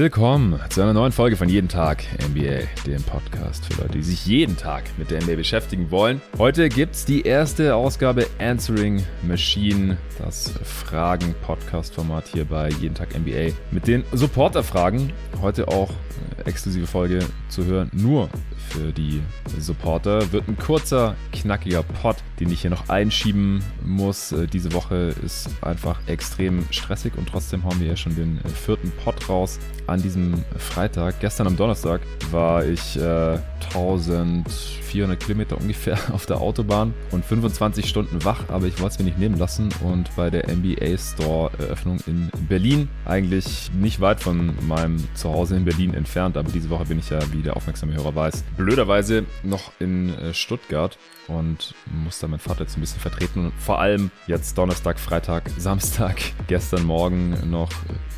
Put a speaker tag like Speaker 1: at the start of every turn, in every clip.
Speaker 1: Willkommen zu einer neuen Folge von Jeden Tag NBA, dem Podcast für Leute, die sich jeden Tag mit der NBA beschäftigen wollen. Heute gibt es die erste Ausgabe Answering Machine, das Fragen-Podcast-Format hier bei Jeden Tag NBA mit den Supporter-Fragen. Heute auch exklusive Folge zu hören, nur für die Supporter. Wird ein kurzer, knackiger Pod, den ich hier noch einschieben muss. Äh, diese Woche ist einfach extrem stressig und trotzdem hauen wir ja schon den vierten Pod raus an diesem Freitag. Gestern am Donnerstag war ich äh, 1400 Kilometer ungefähr auf der Autobahn und 25 Stunden wach, aber ich wollte es mir nicht nehmen lassen und bei der NBA Store Eröffnung in Berlin, eigentlich nicht weit von meinem Zuhause in Berlin entfernt, aber diese Woche bin ich ja, wie der aufmerksame Hörer weiß, blöderweise noch in äh, Stuttgart und muss da meinen Vater jetzt ein bisschen vertreten und vor allem jetzt Donnerstag, Freitag, Samstag, gestern Morgen noch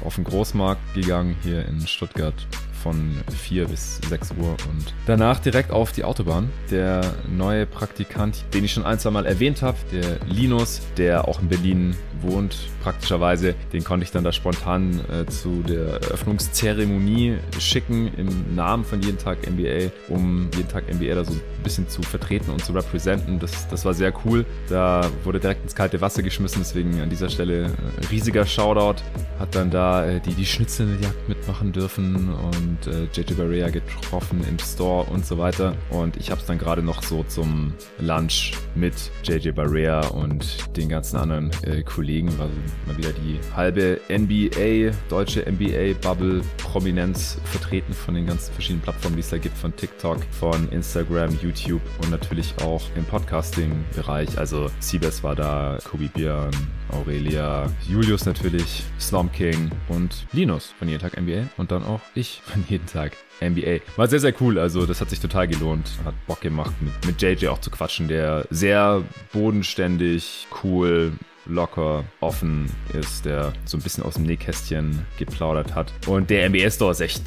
Speaker 1: auf den Großmarkt gegangen hier in Stuttgart von 4 bis 6 Uhr und danach direkt auf die Autobahn. Der neue Praktikant, den ich schon ein, zwei Mal erwähnt habe, der Linus, der auch in Berlin wohnt, praktischerweise, den konnte ich dann da spontan äh, zu der Eröffnungszeremonie schicken im Namen von Jeden Tag NBA, um Jeden Tag NBA da so ein bisschen zu vertreten und zu representen. Das, das war sehr cool. Da wurde direkt ins kalte Wasser geschmissen, deswegen an dieser Stelle äh, riesiger Shoutout. Hat dann da äh, die, die Schnitzeljagd mitmachen dürfen und äh, JJ Barea getroffen im Store und so weiter. Und ich habe es dann gerade noch so zum Lunch mit JJ Barea und den ganzen anderen äh, Kollegen, war mal wieder die halbe NBA, deutsche NBA-Bubble Prominenz vertreten von den ganzen verschiedenen Plattformen, die es da gibt, von TikTok, von Instagram, YouTube und natürlich auch im Podcasting-Bereich. Also Siebes war da, Kobe Björn, Aurelia, Julius natürlich, Slom King und Linus von Jeden Tag NBA und dann auch ich von Jeden Tag NBA. War sehr, sehr cool. Also, das hat sich total gelohnt. Hat Bock gemacht, mit, mit JJ auch zu quatschen, der sehr bodenständig, cool, locker, offen ist, der so ein bisschen aus dem Nähkästchen geplaudert hat. Und der NBA Store ist echt,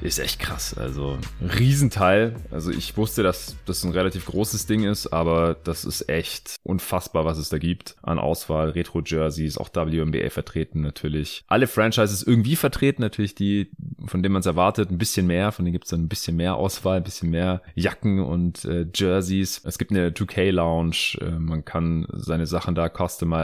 Speaker 1: ist echt krass. Also Riesenteil. Also ich wusste, dass das ein relativ großes Ding ist, aber das ist echt unfassbar, was es da gibt an Auswahl. Retro-Jerseys, auch WNBA vertreten natürlich. Alle Franchises irgendwie vertreten, natürlich die, von denen man es erwartet, ein bisschen mehr. Von denen gibt es dann ein bisschen mehr Auswahl, ein bisschen mehr Jacken und äh, Jerseys. Es gibt eine 2K-Lounge. Äh, man kann seine Sachen da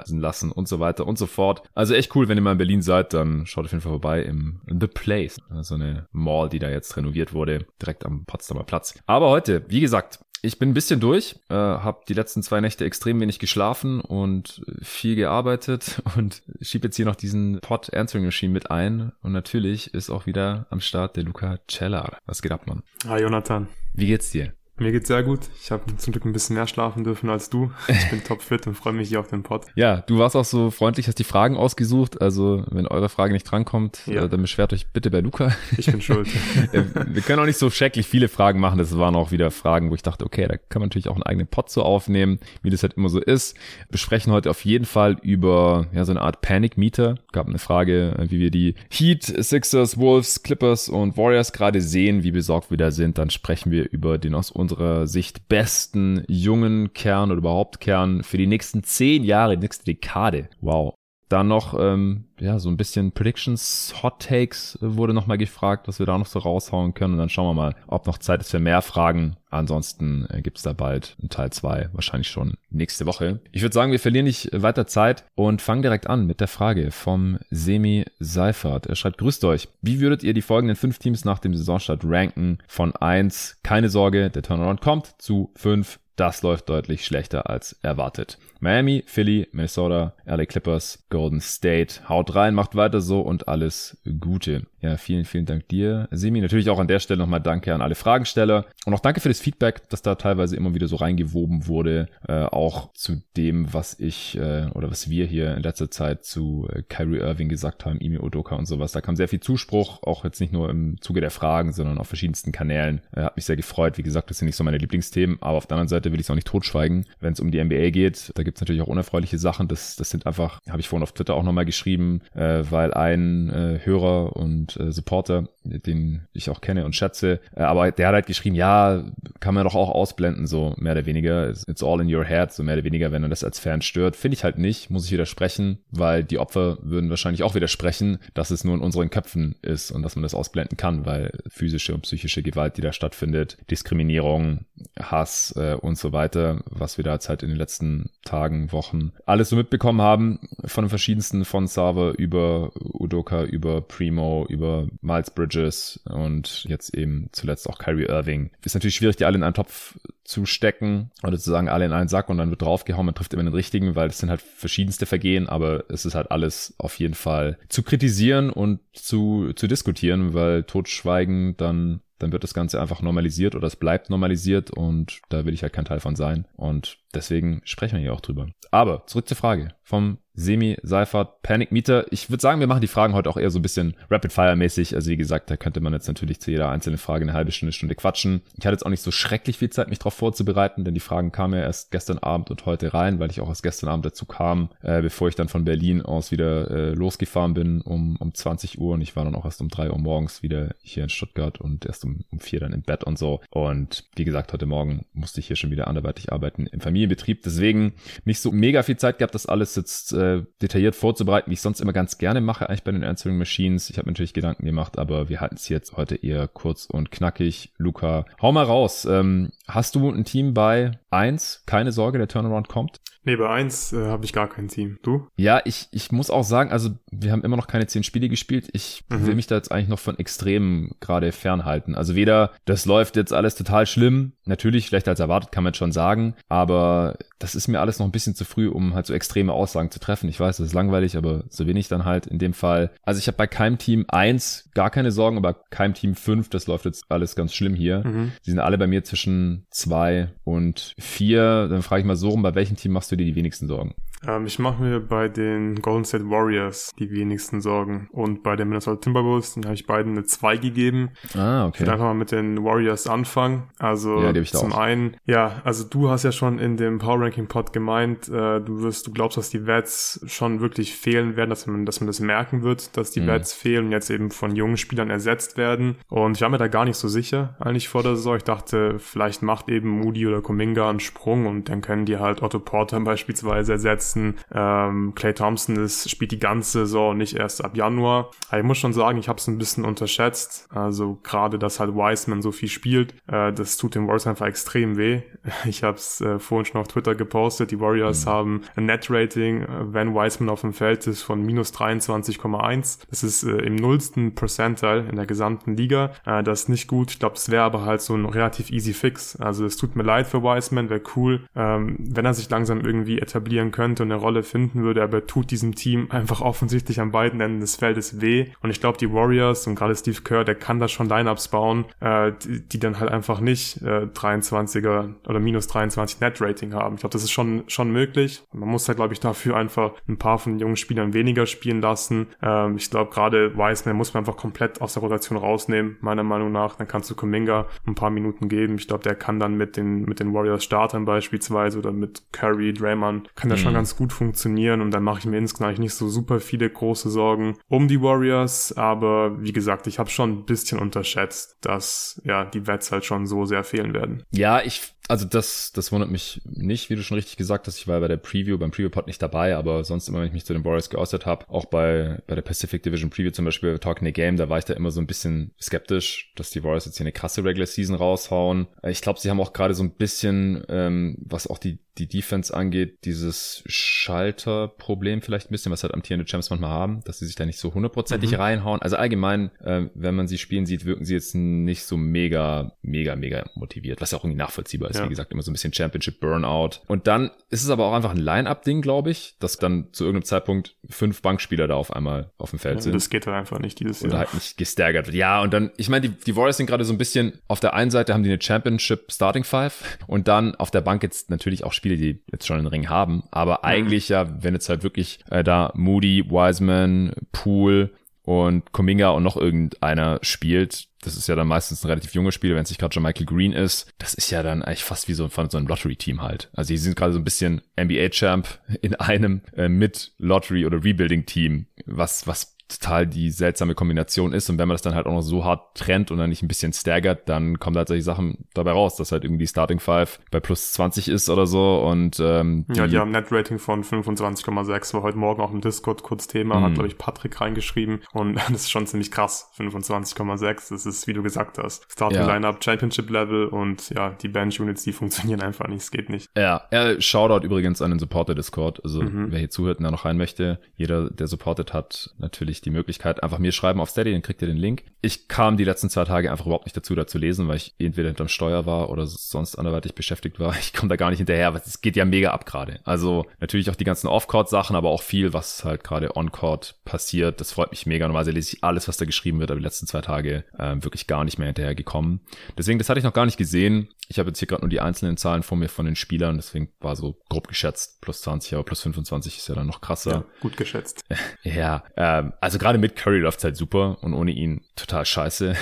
Speaker 1: customizen lassen und so weiter und so fort. Also echt cool, wenn ihr mal in Berlin seid, dann schaut auf jeden Fall vorbei im The Place. So eine Mall, die da jetzt renoviert wurde, direkt am Potsdamer Platz. Aber heute, wie gesagt, ich bin ein bisschen durch, äh, habe die letzten zwei Nächte extrem wenig geschlafen und viel gearbeitet und schieb jetzt hier noch diesen Pod Answering Machine mit ein. Und natürlich ist auch wieder am Start der Luca Cellar. Was geht ab, Mann?
Speaker 2: Hi, Jonathan.
Speaker 1: Wie geht's dir?
Speaker 2: Mir geht's sehr gut. Ich habe zum Glück ein bisschen mehr schlafen dürfen als du. Ich bin topfit und freue mich hier auf den Pod.
Speaker 1: Ja, du warst auch so freundlich, hast die Fragen ausgesucht. Also, wenn eure Frage nicht drankommt, ja. äh, dann beschwert euch bitte bei Luca.
Speaker 2: Ich bin schuld.
Speaker 1: Wir können auch nicht so schrecklich viele Fragen machen. Das waren auch wieder Fragen, wo ich dachte, okay, da kann man natürlich auch einen eigenen Pod so aufnehmen, wie das halt immer so ist. Wir sprechen heute auf jeden Fall über ja so eine Art Panic Meter. Gab eine Frage, wie wir die Heat, Sixers, Wolves, Clippers und Warriors gerade sehen, wie besorgt wir da sind. Dann sprechen wir über den aus unserer Sicht besten jungen Kern oder überhaupt Kern für die nächsten zehn Jahre, die nächste Dekade. Wow. Dann noch ähm, ja, so ein bisschen Predictions, Hot Takes wurde nochmal gefragt, was wir da noch so raushauen können. Und dann schauen wir mal, ob noch Zeit ist für mehr Fragen. Ansonsten äh, gibt's da bald einen Teil zwei, wahrscheinlich schon nächste Woche. Ich würde sagen, wir verlieren nicht weiter Zeit und fangen direkt an mit der Frage vom Semi Seifert. Er schreibt, grüßt euch. Wie würdet ihr die folgenden fünf Teams nach dem Saisonstart ranken? Von eins, keine Sorge, der Turnaround kommt, zu fünf, das läuft deutlich schlechter als erwartet. Miami, Philly, Minnesota, LA Clippers, Golden State. Haut rein, macht weiter so und alles Gute. Ja, vielen, vielen Dank dir, Semi. Natürlich auch an der Stelle nochmal Danke an alle Fragensteller. Und auch danke für das Feedback, das da teilweise immer wieder so reingewoben wurde. Äh, auch zu dem, was ich äh, oder was wir hier in letzter Zeit zu äh, Kyrie Irving gesagt haben, Imi Odoka und sowas. Da kam sehr viel Zuspruch, auch jetzt nicht nur im Zuge der Fragen, sondern auf verschiedensten Kanälen. Äh, hat mich sehr gefreut. Wie gesagt, das sind nicht so meine Lieblingsthemen, aber auf der anderen Seite will ich es auch nicht totschweigen, wenn es um die NBA geht. Da gibt es natürlich auch unerfreuliche Sachen. Das, das sind einfach, habe ich vorhin auf Twitter auch nochmal geschrieben, äh, weil ein äh, Hörer und und äh, Supporter, den ich auch kenne und schätze. Äh, aber der hat halt geschrieben, ja, kann man doch auch ausblenden, so mehr oder weniger. It's all in your head, so mehr oder weniger, wenn man das als Fan stört. Finde ich halt nicht, muss ich widersprechen, weil die Opfer würden wahrscheinlich auch widersprechen, dass es nur in unseren Köpfen ist und dass man das ausblenden kann, weil physische und psychische Gewalt, die da stattfindet, Diskriminierung, Hass äh, und so weiter, was wir da jetzt halt in den letzten Tagen, Wochen alles so mitbekommen haben, von den verschiedensten, von Sava über Udoka, über Primo, über Miles Bridges und jetzt eben zuletzt auch Kyrie Irving. Ist natürlich schwierig, die alle in einen Topf zu stecken oder zu sagen, alle in einen Sack und dann wird draufgehauen, man trifft immer den richtigen, weil es sind halt verschiedenste Vergehen, aber es ist halt alles auf jeden Fall zu kritisieren und zu, zu diskutieren, weil Totschweigen dann dann wird das Ganze einfach normalisiert oder es bleibt normalisiert und da will ich halt kein Teil von sein. Und deswegen sprechen wir hier auch drüber. Aber zurück zur Frage vom Semi, Seifert, Panic Meter. Ich würde sagen, wir machen die Fragen heute auch eher so ein bisschen Rapid-Fire-mäßig. Also wie gesagt, da könnte man jetzt natürlich zu jeder einzelnen Frage eine halbe Stunde, Stunde quatschen. Ich hatte jetzt auch nicht so schrecklich viel Zeit, mich darauf vorzubereiten, denn die Fragen kamen ja erst gestern Abend und heute rein, weil ich auch erst gestern Abend dazu kam, äh, bevor ich dann von Berlin aus wieder äh, losgefahren bin um, um 20 Uhr und ich war dann auch erst um 3 Uhr morgens wieder hier in Stuttgart und erst um, um 4 dann im Bett und so. Und wie gesagt, heute Morgen musste ich hier schon wieder anderweitig arbeiten im Familienbetrieb. Deswegen nicht so mega viel Zeit gehabt, das alles jetzt äh, detailliert vorzubereiten, wie ich sonst immer ganz gerne mache, eigentlich bei den Answering Machines. Ich habe natürlich Gedanken gemacht, aber wir halten es jetzt heute eher kurz und knackig. Luca, hau mal raus. Ähm, hast du ein Team bei 1? Keine Sorge, der Turnaround kommt?
Speaker 2: Nee, bei 1 äh, habe ich gar kein Team. Du?
Speaker 1: Ja, ich, ich muss auch sagen, also wir haben immer noch keine 10 Spiele gespielt. Ich mhm. will mich da jetzt eigentlich noch von Extremen gerade fernhalten. Also weder, das läuft jetzt alles total schlimm, natürlich schlechter als erwartet, kann man schon sagen, aber das ist mir alles noch ein bisschen zu früh, um halt so extreme Aussagen zu treffen. Ich weiß, das ist langweilig, aber so wenig dann halt in dem Fall. Also ich habe bei keinem Team 1 gar keine Sorgen, aber keinem Team 5, das läuft jetzt alles ganz schlimm hier. Mhm. Sie sind alle bei mir zwischen 2 und 4. Dann frage ich mal so rum, bei welchem Team machst du dir die wenigsten Sorgen?
Speaker 2: Ähm, ich mache mir bei den Golden State Warriors die wenigsten Sorgen. Und bei den Minnesota Timberwolves, den habe ich beiden eine 2 gegeben. Ah, okay. Ich würde einfach mal mit den Warriors anfangen. Also ja, zum auch. einen, ja, also du hast ja schon in dem Power Ranking Pod gemeint, äh, du wirst, du glaubst, dass die Wets schon wirklich fehlen werden, dass man, dass man das merken wird, dass die mhm. Wets fehlen und jetzt eben von jungen Spielern ersetzt werden. Und ich war mir da gar nicht so sicher, eigentlich vor der Saison. Ich dachte, vielleicht macht eben Moody oder Kuminga einen Sprung und dann können die halt Otto Porter beispielsweise ersetzen letzten. Ähm, Clay Thompson ist, spielt die ganze Saison, nicht erst ab Januar. Aber ich muss schon sagen, ich habe es ein bisschen unterschätzt. Also gerade, dass halt Wiseman so viel spielt, äh, das tut den Warriors einfach extrem weh. Ich habe es äh, vorhin schon auf Twitter gepostet. Die Warriors mhm. haben ein Net-Rating, äh, wenn Wiseman auf dem Feld ist, von minus 23,1. Das ist äh, im nullsten Percentile in der gesamten Liga. Äh, das ist nicht gut. Ich glaube, es wäre aber halt so ein relativ easy Fix. Also es tut mir leid für Wiseman, wäre cool, ähm, wenn er sich langsam irgendwie etablieren könnte könnte und eine Rolle finden würde, aber tut diesem Team einfach offensichtlich an beiden Enden des Feldes weh. Und ich glaube, die Warriors und gerade Steve Kerr, der kann da schon Lineups bauen, äh, die, die, dann halt einfach nicht äh, 23er oder minus 23 Net Rating haben. Ich glaube, das ist schon, schon möglich. Man muss halt, glaube ich, dafür einfach ein paar von den jungen Spielern weniger spielen lassen. Ähm, ich glaube, gerade Wiseman muss man einfach komplett aus der Rotation rausnehmen, meiner Meinung nach. Dann kannst du Kuminga ein paar Minuten geben. Ich glaube, der kann dann mit den, mit den Warriors Startern beispielsweise oder mit Curry, Draymond, kann der mhm. schon ganz ganz gut funktionieren und dann mache ich mir insgesamt nicht so super viele große Sorgen um die Warriors, aber wie gesagt, ich habe schon ein bisschen unterschätzt, dass ja die Wets halt schon so sehr fehlen werden.
Speaker 1: Ja, ich also das, das wundert mich nicht, wie du schon richtig gesagt hast. Ich war bei der Preview, beim Preview-Pod nicht dabei, aber sonst immer, wenn ich mich zu den Warriors geäußert habe, auch bei, bei der Pacific Division Preview zum Beispiel, Talking a Game, da war ich da immer so ein bisschen skeptisch, dass die Warriors jetzt hier eine krasse Regular Season raushauen. Ich glaube, sie haben auch gerade so ein bisschen, ähm, was auch die die Defense angeht, dieses Schalterproblem vielleicht ein bisschen, was halt amtierende Champs manchmal haben, dass sie sich da nicht so hundertprozentig mhm. reinhauen. Also allgemein, äh, wenn man sie spielen sieht, wirken sie jetzt nicht so mega, mega, mega motiviert, was ja auch irgendwie nachvollziehbar ist. Ja. Wie gesagt, immer so ein bisschen Championship Burnout. Und dann ist es aber auch einfach ein Line-Up-Ding, glaube ich, dass dann zu irgendeinem Zeitpunkt fünf Bankspieler da auf einmal auf dem Feld ja, sind.
Speaker 2: Das geht halt einfach nicht dieses Jahr.
Speaker 1: Oder halt nicht gestaggert wird. Ja, und dann, ich meine, die, die Warriors sind gerade so ein bisschen, auf der einen Seite haben die eine Championship Starting Five und dann auf der Bank jetzt natürlich auch Spiele Spiele, die jetzt schon einen Ring haben. Aber mhm. eigentlich ja, wenn jetzt halt wirklich äh, da Moody, Wiseman, Poole und Kuminga und noch irgendeiner spielt, das ist ja dann meistens ein relativ junges Spiel, wenn es nicht gerade schon Michael Green ist. Das ist ja dann eigentlich fast wie so, von so einem Lottery-Team halt. Also die sind gerade so ein bisschen NBA-Champ in einem äh, mit Lottery- oder Rebuilding-Team, was, was total die seltsame Kombination ist. Und wenn man das dann halt auch noch so hart trennt und dann nicht ein bisschen staggert, dann kommen halt solche Sachen dabei raus, dass halt irgendwie die Starting Five bei plus 20 ist oder so. Und ähm,
Speaker 2: die, ja, die haben Net-Rating von 25,6, war heute Morgen auch im Discord kurz Thema, hat, mhm. glaube ich, Patrick reingeschrieben. Und das ist schon ziemlich krass. 25,6. Das ist, wie du gesagt hast, Starting ja. Lineup, Championship Level und ja, die Bench-Units, die funktionieren einfach nicht. Es geht nicht.
Speaker 1: Ja, ja Shoutout übrigens an den Supporter-Discord. Also mhm. wer hier zuhört und da noch rein möchte, jeder, der supportet hat, natürlich die Möglichkeit, einfach mir schreiben auf Steady, dann kriegt ihr den Link. Ich kam die letzten zwei Tage einfach überhaupt nicht dazu, da zu lesen, weil ich entweder hinterm Steuer war oder sonst anderweitig beschäftigt war. Ich komme da gar nicht hinterher, weil es geht ja mega ab gerade. Also natürlich auch die ganzen Off-Court-Sachen, aber auch viel, was halt gerade On-Court passiert. Das freut mich mega. Normalerweise lese ich alles, was da geschrieben wird, aber die letzten zwei Tage äh, wirklich gar nicht mehr hinterher gekommen. Deswegen, das hatte ich noch gar nicht gesehen. Ich habe jetzt hier gerade nur die einzelnen Zahlen vor mir von den Spielern, deswegen war so grob geschätzt plus 20, aber plus 25 ist ja dann noch krasser. Ja,
Speaker 2: gut geschätzt.
Speaker 1: ja, ähm, also gerade mit Curry läuft's halt super und ohne ihn total scheiße.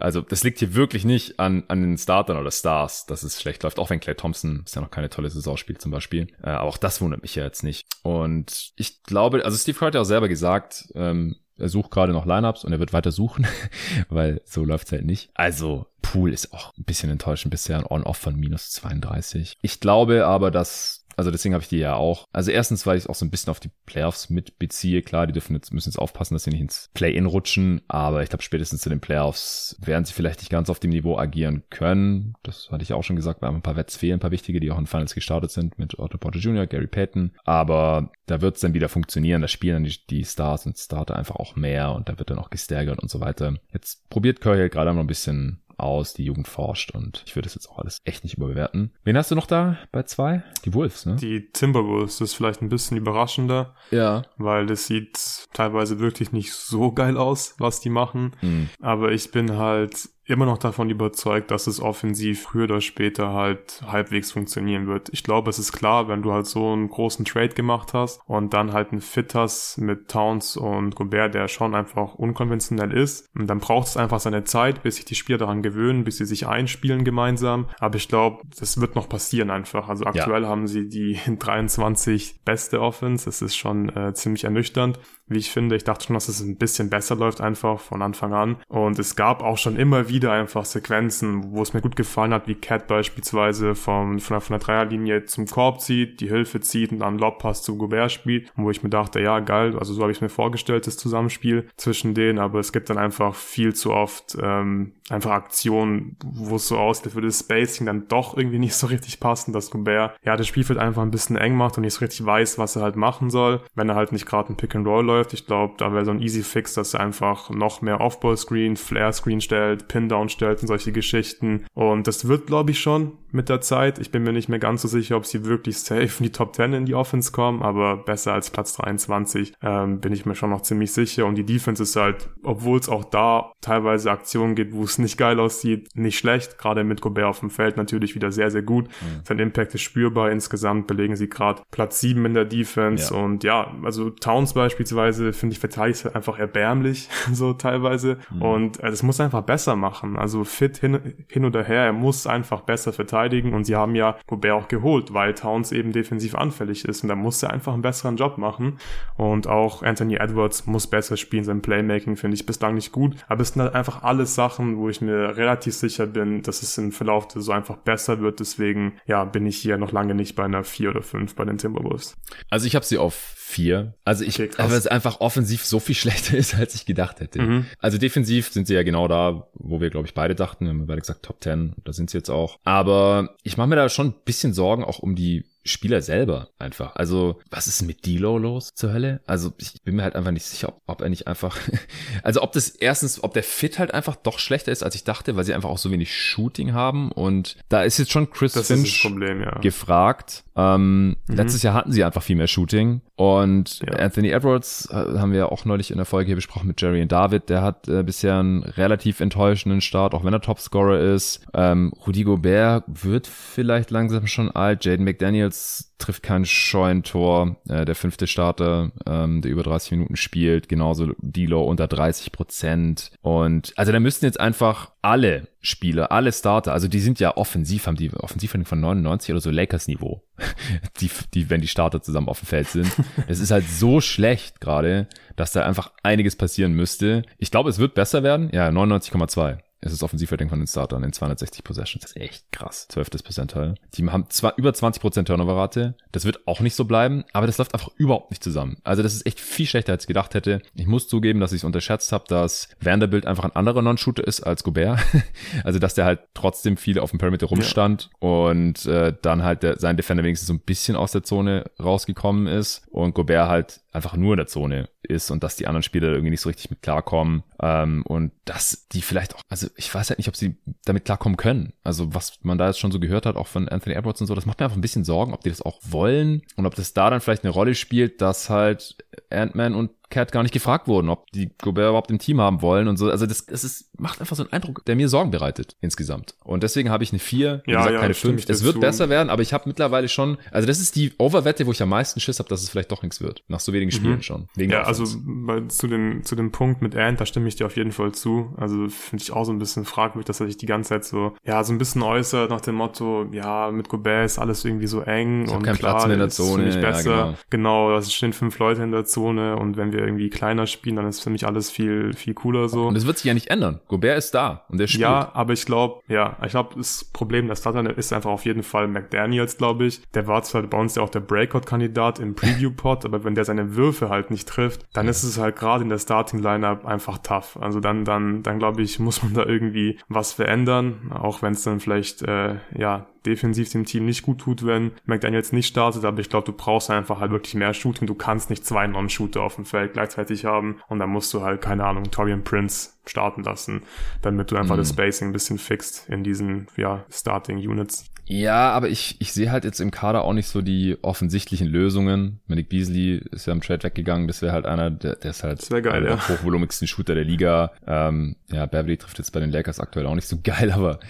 Speaker 1: Also das liegt hier wirklich nicht an, an den Startern oder Stars, dass es schlecht läuft, auch wenn Clay Thompson ist ja noch keine tolle Saison spielt zum Beispiel. Äh, aber auch das wundert mich ja jetzt nicht. Und ich glaube, also Steve Kerr hat ja auch selber gesagt, ähm, er sucht gerade noch Lineups und er wird weiter suchen, weil so läuft's halt nicht. Also Pool ist auch ein bisschen enttäuschend bisher, ein On-Off von minus 32. Ich glaube aber, dass also deswegen habe ich die ja auch. Also erstens, weil ich auch so ein bisschen auf die Playoffs mitbeziehe. Klar, die dürfen jetzt, müssen jetzt aufpassen, dass sie nicht ins Play-In rutschen. Aber ich glaube, spätestens zu den Playoffs werden sie vielleicht nicht ganz auf dem Niveau agieren können. Das hatte ich auch schon gesagt, weil ein paar Wets fehlen, ein paar wichtige, die auch in Finals gestartet sind mit Otto Porter Jr., Gary Payton. Aber da wird es dann wieder funktionieren. Da spielen dann die, die Stars und Starter einfach auch mehr und da wird dann auch gestärkert und so weiter. Jetzt probiert Curry gerade mal ein bisschen aus, die Jugend forscht und ich würde das jetzt auch alles echt nicht überbewerten. Wen hast du noch da bei zwei? Die Wolves, ne?
Speaker 2: Die Timberwolves das ist vielleicht ein bisschen überraschender.
Speaker 1: Ja.
Speaker 2: Weil das sieht teilweise wirklich nicht so geil aus, was die machen. Mhm. Aber ich bin halt immer noch davon überzeugt, dass es offensiv früher oder später halt halbwegs funktionieren wird. Ich glaube, es ist klar, wenn du halt so einen großen Trade gemacht hast und dann halt einen Fit hast mit Towns und Gobert, der schon einfach unkonventionell ist, und dann braucht es einfach seine Zeit, bis sich die Spieler daran gewöhnen, bis sie sich einspielen gemeinsam. Aber ich glaube, das wird noch passieren einfach. Also aktuell ja. haben sie die 23 beste Offense. Das ist schon äh, ziemlich ernüchternd wie ich finde. Ich dachte schon, dass es ein bisschen besser läuft einfach von Anfang an. Und es gab auch schon immer wieder einfach Sequenzen, wo es mir gut gefallen hat, wie Cat beispielsweise vom, von, der, von der Dreierlinie zum Korb zieht, die Hilfe zieht und dann Lobpass zu Gobert spielt. wo ich mir dachte, ja, geil, also so habe ich mir vorgestellt, das Zusammenspiel zwischen denen. Aber es gibt dann einfach viel zu oft ähm, einfach Aktionen, wo es so aussieht, würde das Spacing dann doch irgendwie nicht so richtig passen, dass Gobert ja das Spielfeld einfach ein bisschen eng macht und nicht so richtig weiß, was er halt machen soll, wenn er halt nicht gerade ein Pick and Roll läuft. Ich glaube, da wäre so ein easy Fix, dass er einfach noch mehr Off-Ball-Screen, Flare-Screen stellt, Pin-Down stellt und solche Geschichten. Und das wird, glaube ich, schon mit der Zeit. Ich bin mir nicht mehr ganz so sicher, ob sie wirklich safe in die Top 10 in die Offense kommen, aber besser als Platz 23 ähm, bin ich mir schon noch ziemlich sicher. Und die Defense ist halt, obwohl es auch da teilweise Aktionen gibt, wo es nicht geil aussieht, nicht schlecht. Gerade mit Gobert auf dem Feld natürlich wieder sehr, sehr gut. Mhm. Sein Impact ist spürbar. Insgesamt belegen sie gerade Platz 7 in der Defense. Ja. Und ja, also Towns beispielsweise finde ich verteidigt einfach erbärmlich, so teilweise. Mhm. Und äh, das muss einfach besser machen. Also fit hin, hin oder her, er muss einfach besser verteidigen. Und sie haben ja Gobert auch geholt, weil Towns eben defensiv anfällig ist. Und da muss er einfach einen besseren Job machen. Und auch Anthony Edwards muss besser spielen. Sein Playmaking finde ich bislang nicht gut. Aber es sind halt einfach alles Sachen, wo ich mir relativ sicher bin, dass es im Verlauf Saison einfach besser wird. Deswegen, ja, bin ich hier noch lange nicht bei einer 4 oder 5 bei den Timberwolves.
Speaker 1: Also ich habe sie auf 4. Also ich, okay, weil es einfach offensiv so viel schlechter ist, als ich gedacht hätte. Mhm. Also defensiv sind sie ja genau da, wo wir, glaube ich, beide dachten. Wir haben beide gesagt Top 10. Da sind sie jetzt auch. Aber ich mache mir da schon ein bisschen Sorgen auch um die Spieler selber einfach. Also, was ist mit Dilo los zur Hölle? Also, ich bin mir halt einfach nicht sicher, ob, ob er nicht einfach, also ob das erstens, ob der Fit halt einfach doch schlechter ist, als ich dachte, weil sie einfach auch so wenig Shooting haben und da ist jetzt schon Chris das Finch Problem, ja. gefragt. Ähm, mhm. Letztes Jahr hatten sie einfach viel mehr Shooting und ja. Anthony Edwards äh, haben wir auch neulich in der Folge hier besprochen mit Jerry und David. Der hat äh, bisher einen relativ enttäuschenden Start, auch wenn er Topscorer ist. Ähm, Rudy Gobert wird vielleicht langsam schon alt. Jaden McDaniels McDaniels trifft kein Scheuntor, äh, der fünfte Starter, ähm, der über 30 Minuten spielt, genauso Dilo unter 30 Prozent. Und also da müssten jetzt einfach alle Spieler, alle Starter, also die sind ja offensiv, haben die offensiv von 99 oder so Lakers-Niveau, die, die, wenn die Starter zusammen auf dem Feld sind. Es ist halt so schlecht gerade, dass da einfach einiges passieren müsste. Ich glaube, es wird besser werden. Ja, 99,2 ist das Offensivrating von den Startern in 260 Possessions. Das ist echt krass. 12. Percentile. Die haben zwar über 20% Turnover-Rate. Das wird auch nicht so bleiben, aber das läuft einfach überhaupt nicht zusammen. Also das ist echt viel schlechter, als ich gedacht hätte. Ich muss zugeben, dass ich es unterschätzt habe, dass Vanderbilt einfach ein anderer Non-Shooter ist als Gobert. also dass der halt trotzdem viel auf dem Perimeter rumstand ja. und äh, dann halt der, sein Defender wenigstens so ein bisschen aus der Zone rausgekommen ist und Gobert halt einfach nur in der Zone ist und dass die anderen Spieler irgendwie nicht so richtig mit klarkommen ähm, und dass die vielleicht auch, also ich weiß halt nicht, ob sie damit klarkommen können. Also was man da jetzt schon so gehört hat, auch von Anthony Edwards und so, das macht mir einfach ein bisschen Sorgen, ob die das auch wollen und ob das da dann vielleicht eine Rolle spielt, dass halt Ant-Man und Cat gar nicht gefragt wurden, ob die Gobert überhaupt im Team haben wollen und so. Also das, das ist, macht einfach so einen Eindruck, der mir Sorgen bereitet insgesamt. Und deswegen habe ich eine 4, wie ja, gesagt, ja, keine 5. Es wird besser werden, aber ich habe mittlerweile schon, also das ist die Overwette, wo ich am meisten Schiss habe, dass es vielleicht doch nichts wird. Nach so wenigen Spielen mhm. schon.
Speaker 2: ja, also bei, zu, dem, zu dem Punkt mit Ant, da stimme ich dir auf jeden Fall zu. Also finde ich auch so ein bisschen fragwürdig, dass er sich die ganze Zeit so, ja, so ein bisschen äußert nach dem Motto, ja, mit Gobert ist alles irgendwie so eng und
Speaker 1: keinen klar, Platz mehr in der Zone.
Speaker 2: Ist besser. Ja, genau. genau, da stehen fünf Leute in der Zone und wenn wir irgendwie kleiner spielen, dann ist für mich alles viel, viel cooler so.
Speaker 1: Und es wird sich ja nicht ändern. Gobert ist da und der spielt.
Speaker 2: Ja, aber ich glaube, ja, ich glaube, das Problem der Starter ist einfach auf jeden Fall McDaniels, glaube ich. Der war zwar bei uns ja auch der Breakout-Kandidat im Preview-Pod, aber wenn der seine Würfe halt nicht trifft, dann ist es halt gerade in der Starting-Lineup einfach tough. Also dann, dann, dann glaube ich, muss man da irgendwie was verändern, auch wenn es dann vielleicht, äh, ja, defensiv dem Team nicht gut tut, wenn McDaniels nicht startet, aber ich glaube, du brauchst einfach halt wirklich mehr Shooting. Du kannst nicht zwei Non-Shooter auf dem Feld gleichzeitig haben und dann musst du halt, keine Ahnung, Torian Prince starten lassen, damit du einfach mhm. das Spacing ein bisschen fixt in diesen, ja, Starting Units.
Speaker 1: Ja, aber ich, ich sehe halt jetzt im Kader auch nicht so die offensichtlichen Lösungen. Malik Beasley ist ja im Trade weggegangen. Das wäre halt einer, der, der ist halt
Speaker 2: das geil,
Speaker 1: der
Speaker 2: ja.
Speaker 1: hochvolumigsten Shooter der Liga. Ähm, ja, Beverly trifft jetzt bei den Lakers aktuell auch nicht so geil, aber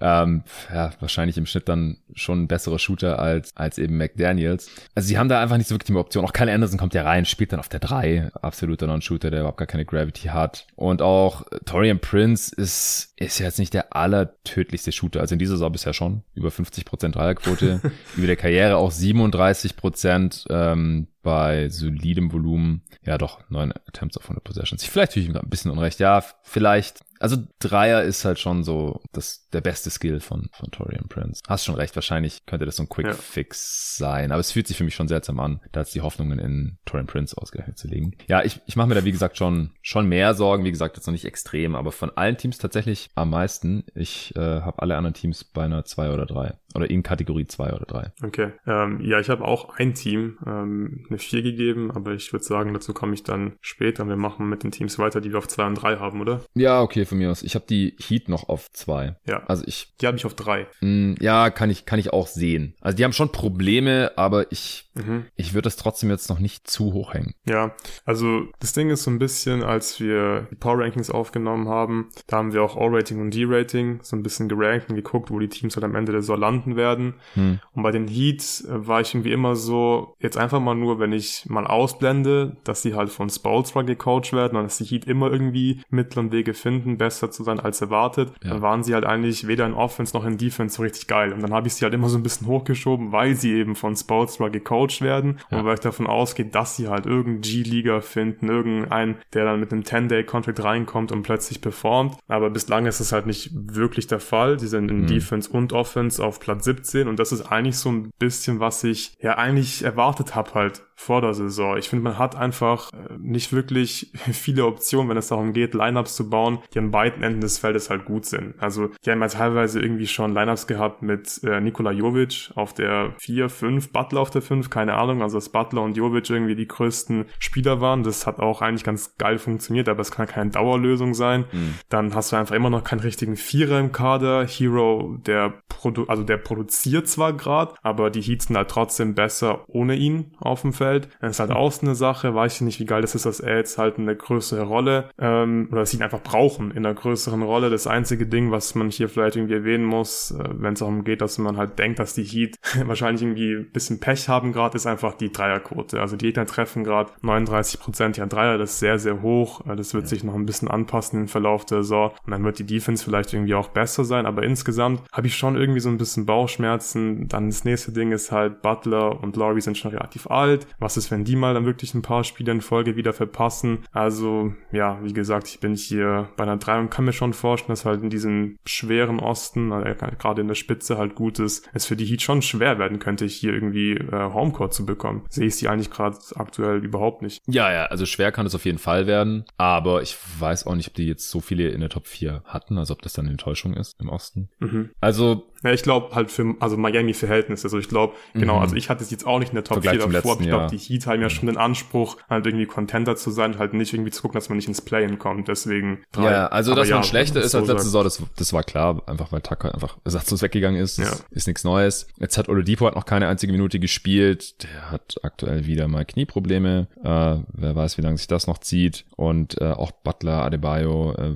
Speaker 1: ähm, ja, wahrscheinlich im Schnitt dann schon ein besserer Shooter als, als eben McDaniels. Also sie haben da einfach nicht so wirklich die Option. Auch Kyle Anderson kommt ja rein, spielt dann auf der 3. Absoluter Non-Shooter, der überhaupt gar keine Gravity hat. Und auch Torian Prince ist, ist ja jetzt nicht der allertödlichste Shooter. Also in dieser Saison bisher schon. Über 50% Dreierquote. über der Karriere auch 37% ähm, bei solidem Volumen. Ja, doch, neun Attempts auf 100 Possessions. Vielleicht tue ich ihm ein bisschen unrecht. Ja, vielleicht also Dreier ist halt schon so das, der beste Skill von, von Torian Prince. Hast schon recht, wahrscheinlich könnte das so ein Quick ja. Fix sein. Aber es fühlt sich für mich schon seltsam an, da jetzt die Hoffnungen in Torian Prince ausgerechnet zu legen. Ja, ich, ich mache mir da wie gesagt schon, schon mehr Sorgen. Wie gesagt, jetzt noch nicht extrem, aber von allen Teams tatsächlich am meisten. Ich äh, habe alle anderen Teams bei einer 2 oder 3. Oder in Kategorie 2 oder 3.
Speaker 2: Okay. Ähm, ja, ich habe auch ein Team ähm, eine 4 gegeben, aber ich würde sagen, dazu komme ich dann später. Wir machen mit den Teams weiter, die wir auf 2 und 3 haben, oder?
Speaker 1: Ja, okay, von mir aus. Ich habe die Heat noch auf 2.
Speaker 2: Ja.
Speaker 1: Also ich.
Speaker 2: Die habe ich auf 3.
Speaker 1: Mm, ja, kann ich, kann ich auch sehen. Also die haben schon Probleme, aber ich, mhm. ich würde das trotzdem jetzt noch nicht zu hoch hängen.
Speaker 2: Ja, also das Ding ist so ein bisschen, als wir die Power Rankings aufgenommen haben, da haben wir auch O-Rating und D-Rating so ein bisschen gerankt und geguckt, wo die Teams halt am Ende der Saison landen werden. Hm. Und bei den Heat äh, war ich irgendwie immer so, jetzt einfach mal nur, wenn ich mal ausblende, dass sie halt von Spolstra gecoacht werden und dass die Heat immer irgendwie Mittel und Wege finden, besser zu sein als erwartet, ja. dann waren sie halt eigentlich weder in Offense noch in Defense so richtig geil. Und dann habe ich sie halt immer so ein bisschen hochgeschoben, weil sie eben von Spolstra gecoacht werden ja. und weil ich davon ausgehe, dass sie halt irgendeinen G-Liga finden, irgendeinen, der dann mit einem 10-Day-Contract reinkommt und plötzlich performt. Aber bislang ist es halt nicht wirklich der Fall. Sie sind in mhm. Defense und Offense auf Platz 17 und das ist eigentlich so ein bisschen, was ich ja eigentlich erwartet habe halt vor der Saison. Ich finde, man hat einfach äh, nicht wirklich viele Optionen, wenn es darum geht, Lineups zu bauen, die an beiden Enden des Feldes halt gut sind. Also die haben ja teilweise irgendwie schon Lineups gehabt mit äh, Nikola Jovic auf der 4, 5, Butler auf der 5, keine Ahnung, also dass Butler und Jovic irgendwie die größten Spieler waren. Das hat auch eigentlich ganz geil funktioniert, aber es kann keine Dauerlösung sein. Mhm. Dann hast du einfach immer noch keinen richtigen Vierer im Kader. Hero, der Produ also der er produziert zwar gerade, aber die Heats sind halt trotzdem besser ohne ihn auf dem Feld. Das ist halt auch so eine Sache, weiß ich nicht, wie geil das ist, dass er jetzt halt eine größere Rolle ähm, oder dass sie ihn einfach brauchen in einer größeren Rolle. Das einzige Ding, was man hier vielleicht irgendwie erwähnen muss, äh, wenn es darum geht, dass man halt denkt, dass die Heat wahrscheinlich irgendwie ein bisschen Pech haben gerade, ist einfach die Dreierquote. Also die Gegner treffen gerade 39 Prozent ja Dreier, das ist sehr, sehr hoch. Äh, das wird ja. sich noch ein bisschen anpassen im Verlauf der Saison und dann wird die Defense vielleicht irgendwie auch besser sein, aber insgesamt habe ich schon irgendwie so ein bisschen Bauchschmerzen. Dann das nächste Ding ist halt Butler und Laurie sind schon relativ alt. Was ist, wenn die mal dann wirklich ein paar Spiele in Folge wieder verpassen? Also ja, wie gesagt, ich bin hier bei einer 3 und kann mir schon vorstellen, dass halt in diesem schweren Osten, also gerade in der Spitze halt gut ist, es für die Heat schon schwer werden könnte, hier irgendwie äh, Homecourt zu bekommen. Sehe ich sie eigentlich gerade aktuell überhaupt nicht.
Speaker 1: Ja, ja, also schwer kann es auf jeden Fall werden, aber ich weiß auch nicht, ob die jetzt so viele in der Top 4 hatten, also ob das dann eine Enttäuschung ist im Osten. Mhm. Also
Speaker 2: ja, ich glaube halt für, also Miami-Verhältnisse. Also ich glaube, genau, mhm. genau, also ich hatte es jetzt auch nicht in der Top Vergleich 4 davor, ich glaube, die Heat haben ja mhm. schon den Anspruch, halt irgendwie Contender zu sein, halt nicht irgendwie zu gucken, dass man nicht ins Play-In kommt. Deswegen
Speaker 1: drei. Ja, also aber dass ja, man schlechter ist als letzte Saison, das, das war klar, einfach weil Tucker einfach ersatzlos weggegangen ist. Ja. Ist nichts Neues. Jetzt hat Oladipo hat noch keine einzige Minute gespielt. Der hat aktuell wieder mal Knieprobleme. Äh, wer weiß, wie lange sich das noch zieht. Und äh, auch Butler, Adebayo äh,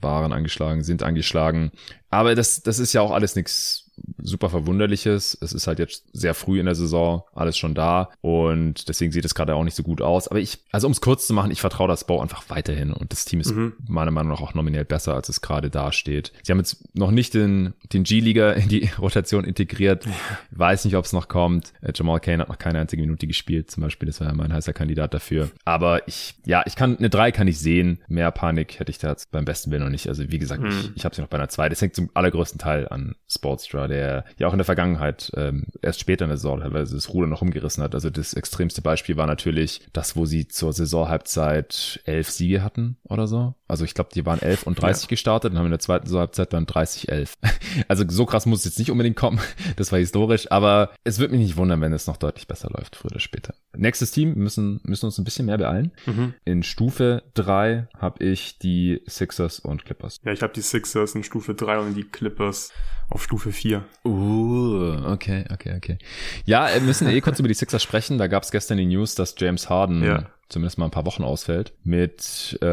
Speaker 1: waren angeschlagen, sind angeschlagen. Aber das, das ist ja auch alles nichts super Verwunderliches. Es ist halt jetzt sehr früh in der Saison, alles schon da und deswegen sieht es gerade auch nicht so gut aus. Aber ich, also um es kurz zu machen, ich vertraue das Bau einfach weiterhin und das Team ist mhm. meiner Meinung nach auch nominell besser, als es gerade dasteht. Sie haben jetzt noch nicht den, den G-Liga in die Rotation integriert. Weiß nicht, ob es noch kommt. Äh, Jamal Kane hat noch keine einzige Minute gespielt, zum Beispiel. Das war ja mein heißer Kandidat dafür. Aber ich, ja, ich kann, eine 3 kann ich sehen. Mehr Panik hätte ich da jetzt beim besten Willen noch nicht. Also wie gesagt, mhm. ich, ich habe sie noch bei einer 2. Das hängt zum allergrößten Teil an Sportstra der ja auch in der Vergangenheit ähm, erst später in der Saison teilweise das Ruder noch umgerissen hat. Also das extremste Beispiel war natürlich das, wo sie zur Saisonhalbzeit elf Siege hatten oder so. Also ich glaube, die waren 11 und 30 ja. gestartet und haben in der zweiten Halbzeit dann 30, 11. Also so krass muss es jetzt nicht unbedingt kommen. Das war historisch, aber es wird mich nicht wundern, wenn es noch deutlich besser läuft, früher oder später. Nächstes Team, müssen, müssen uns ein bisschen mehr beeilen. Mhm. In Stufe 3 habe ich die Sixers und Clippers.
Speaker 2: Ja, ich habe die Sixers in Stufe 3 und die Clippers auf Stufe 4.
Speaker 1: Uh, okay, okay, okay. Ja, wir müssen eh kurz über die Sixers sprechen. Da gab es gestern die News, dass James Harden ja zumindest mal ein paar Wochen ausfällt, mit äh,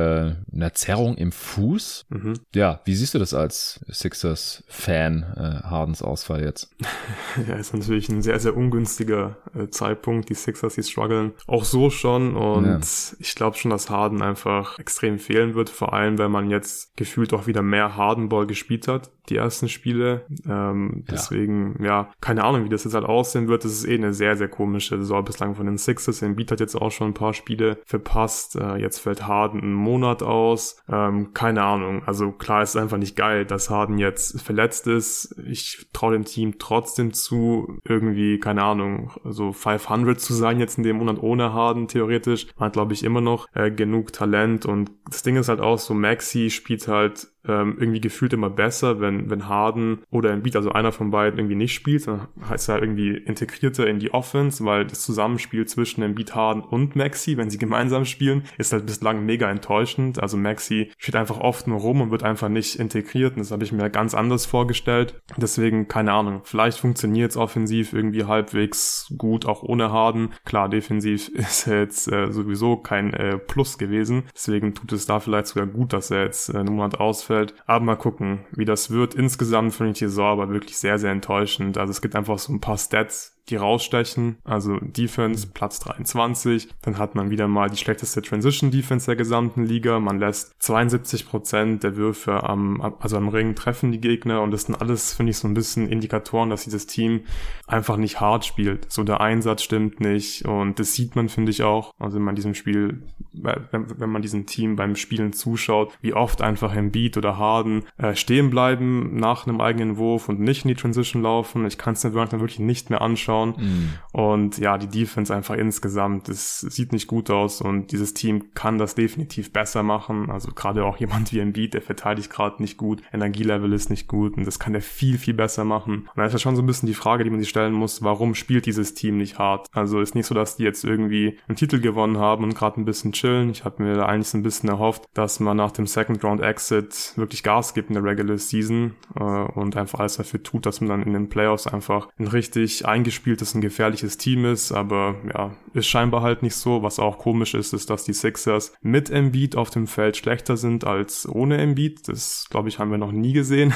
Speaker 1: einer Zerrung im Fuß. Mhm. Ja, wie siehst du das als Sixers-Fan, äh, Hardens Ausfall jetzt?
Speaker 2: ja, ist natürlich ein sehr, sehr ungünstiger äh, Zeitpunkt. Die Sixers, die strugglen auch so schon und ja. ich glaube schon, dass Harden einfach extrem fehlen wird, vor allem, wenn man jetzt gefühlt auch wieder mehr Hardenball gespielt hat, die ersten Spiele. Ähm, deswegen, ja. ja, keine Ahnung, wie das jetzt halt aussehen wird. Das ist eh eine sehr, sehr komische Saison bislang von den Sixers. Embiid hat jetzt auch schon ein paar Spiele Spiele verpasst. Äh, jetzt fällt Harden einen Monat aus. Ähm, keine Ahnung. Also klar ist einfach nicht geil, dass Harden jetzt verletzt ist. Ich traue dem Team trotzdem zu, irgendwie, keine Ahnung, so 500 zu sein jetzt in dem Monat ohne Harden theoretisch. Man hat, glaube ich, immer noch äh, genug Talent und das Ding ist halt auch so, Maxi spielt halt ähm, irgendwie gefühlt immer besser, wenn, wenn Harden oder Embiid, also einer von beiden irgendwie nicht spielt, dann heißt er irgendwie integrierter in die Offense, weil das Zusammenspiel zwischen Embiid, Harden und Maxi, wenn sie gemeinsam spielen, ist halt bislang mega enttäuschend. Also Maxi steht einfach oft nur rum und wird einfach nicht integriert und das habe ich mir ganz anders vorgestellt. Deswegen, keine Ahnung, vielleicht funktioniert es offensiv irgendwie halbwegs gut, auch ohne Harden. Klar, defensiv ist jetzt äh, sowieso kein äh, Plus gewesen, deswegen tut es da vielleicht sogar gut, dass er jetzt äh, einen Monat ausfällt Mittelfeld. Aber mal gucken, wie das wird. Insgesamt finde ich die Saison aber wirklich sehr, sehr enttäuschend. Also es gibt einfach so ein paar Stats, die rausstechen. Also Defense Platz 23. Dann hat man wieder mal die schlechteste Transition Defense der gesamten Liga. Man lässt 72 Prozent der Würfe am, also am Ring treffen die Gegner. Und das sind alles, finde ich, so ein bisschen Indikatoren, dass dieses Team einfach nicht hart spielt. So der Einsatz stimmt nicht. Und das sieht man, finde ich auch. Also wenn man diesem Spiel, wenn, man diesem Team beim Spielen zuschaut, wie oft einfach im Beat oder Harden äh, stehen bleiben nach einem eigenen Wurf und nicht in die Transition laufen. Ich kann es mir wirklich nicht mehr anschauen anschauen. Mhm. Und ja, die Defense einfach insgesamt, es sieht nicht gut aus und dieses Team kann das definitiv besser machen. Also gerade auch jemand wie Embiid, der verteidigt gerade nicht gut, Energielevel ist nicht gut und das kann er viel, viel besser machen. Und da ist ja schon so ein bisschen die Frage, die man sich stellen muss, warum spielt dieses Team nicht hart? Also ist nicht so, dass die jetzt irgendwie einen Titel gewonnen haben und gerade ein bisschen chillen. Ich habe mir da eigentlich so ein bisschen erhofft, dass man nach dem Second Round Exit wirklich Gas gibt in der Regular Season äh, und einfach alles dafür tut, dass man dann in den Playoffs einfach ein richtig eingespieltes und gefährliches Team ist. Aber ja, ist scheinbar halt nicht so. Was auch komisch ist, ist, dass die Sixers mit Embiid auf dem Feld schlechter sind als ohne Embiid. Das, glaube ich, haben wir noch nie gesehen.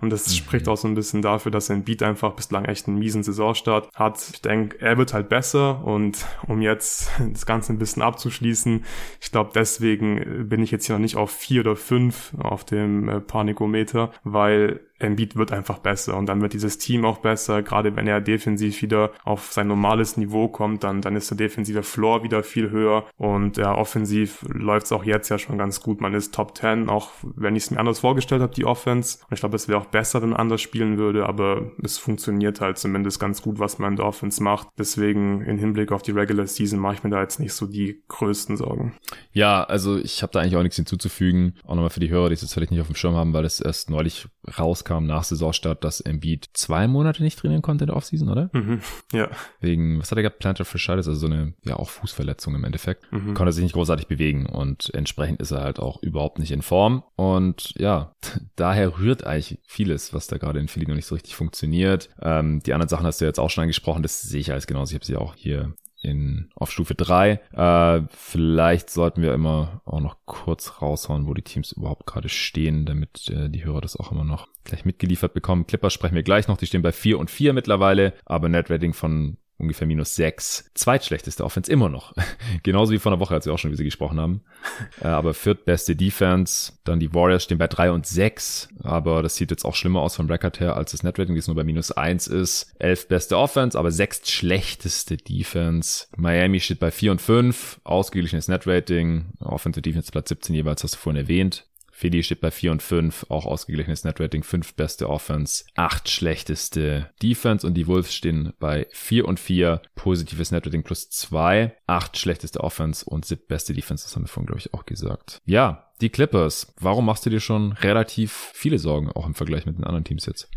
Speaker 2: Und das mhm. spricht auch so ein bisschen dafür, dass Embiid einfach bislang echt einen miesen Saisonstart hat. Ich denke, er wird halt besser und um jetzt das Ganze ein bisschen abzuschließen, ich glaube, deswegen bin ich jetzt hier noch nicht auf vier oder fünf auf dem äh, Panikometer, weil Embiid wird einfach besser und dann wird dieses Team auch besser. Gerade wenn er defensiv wieder auf sein normales Niveau kommt, dann, dann ist der defensive Floor wieder viel höher und ja, offensiv läuft es auch jetzt ja schon ganz gut. Man ist Top 10, auch wenn ich es mir anders vorgestellt habe, die Offense. Und ich glaube, es wäre auch besser, wenn anders spielen würde, aber es funktioniert halt zumindest ganz gut, was man in der Offense macht. Deswegen im Hinblick auf die Regular Season mache ich mir da jetzt nicht so die größten Sorgen.
Speaker 1: Ja, also ich habe da eigentlich auch nichts hinzuzufügen. Auch nochmal für die Hörer, die es jetzt vielleicht nicht auf dem Schirm haben, weil es erst neulich rauskam nach Saisonstart, dass Embiid zwei Monate nicht trainieren konnte in der Offseason, oder?
Speaker 2: Mhm, ja.
Speaker 1: Wegen, was hat er gehabt? Plantar Fasciitis, also so eine, ja, auch Fußverletzung im Endeffekt. Mhm. Konnte sich nicht großartig bewegen und entsprechend ist er halt auch überhaupt nicht in Form. Und ja, daher rührt eigentlich vieles, was da gerade in Philly noch nicht so richtig funktioniert. Ähm, die anderen Sachen hast du jetzt auch schon angesprochen, das sehe ich alles genauso. Ich habe sie auch hier in, auf Stufe 3. Äh, vielleicht sollten wir immer auch noch kurz raushauen, wo die Teams überhaupt gerade stehen, damit äh, die Hörer das auch immer noch gleich mitgeliefert bekommen. Clippers sprechen wir gleich noch, die stehen bei 4 und 4 mittlerweile, aber Net Rating von ungefähr minus sechs. Zweitschlechteste Offense immer noch. Genauso wie vor einer Woche, als wir auch schon über sie gesprochen haben. Äh, aber viertbeste Defense. Dann die Warriors stehen bei drei und sechs. Aber das sieht jetzt auch schlimmer aus vom Record her, als das Netrating, die es nur bei minus eins ist. Elf beste Offense, aber sechst schlechteste Defense. Miami steht bei vier und fünf. Ausgeglichenes Netrating. Offensive Defense Platz 17 jeweils, hast du vorhin erwähnt. Philly steht bei 4 und 5, auch ausgeglichenes Netrating, 5 beste Offense, 8 schlechteste Defense und die Wolves stehen bei 4 und 4, positives Netrating plus 2, 8 schlechteste Offense und 7 beste Defense, das haben wir vorhin, glaube ich, auch gesagt. Ja, die Clippers, warum machst du dir schon relativ viele Sorgen, auch im Vergleich mit den anderen Teams jetzt?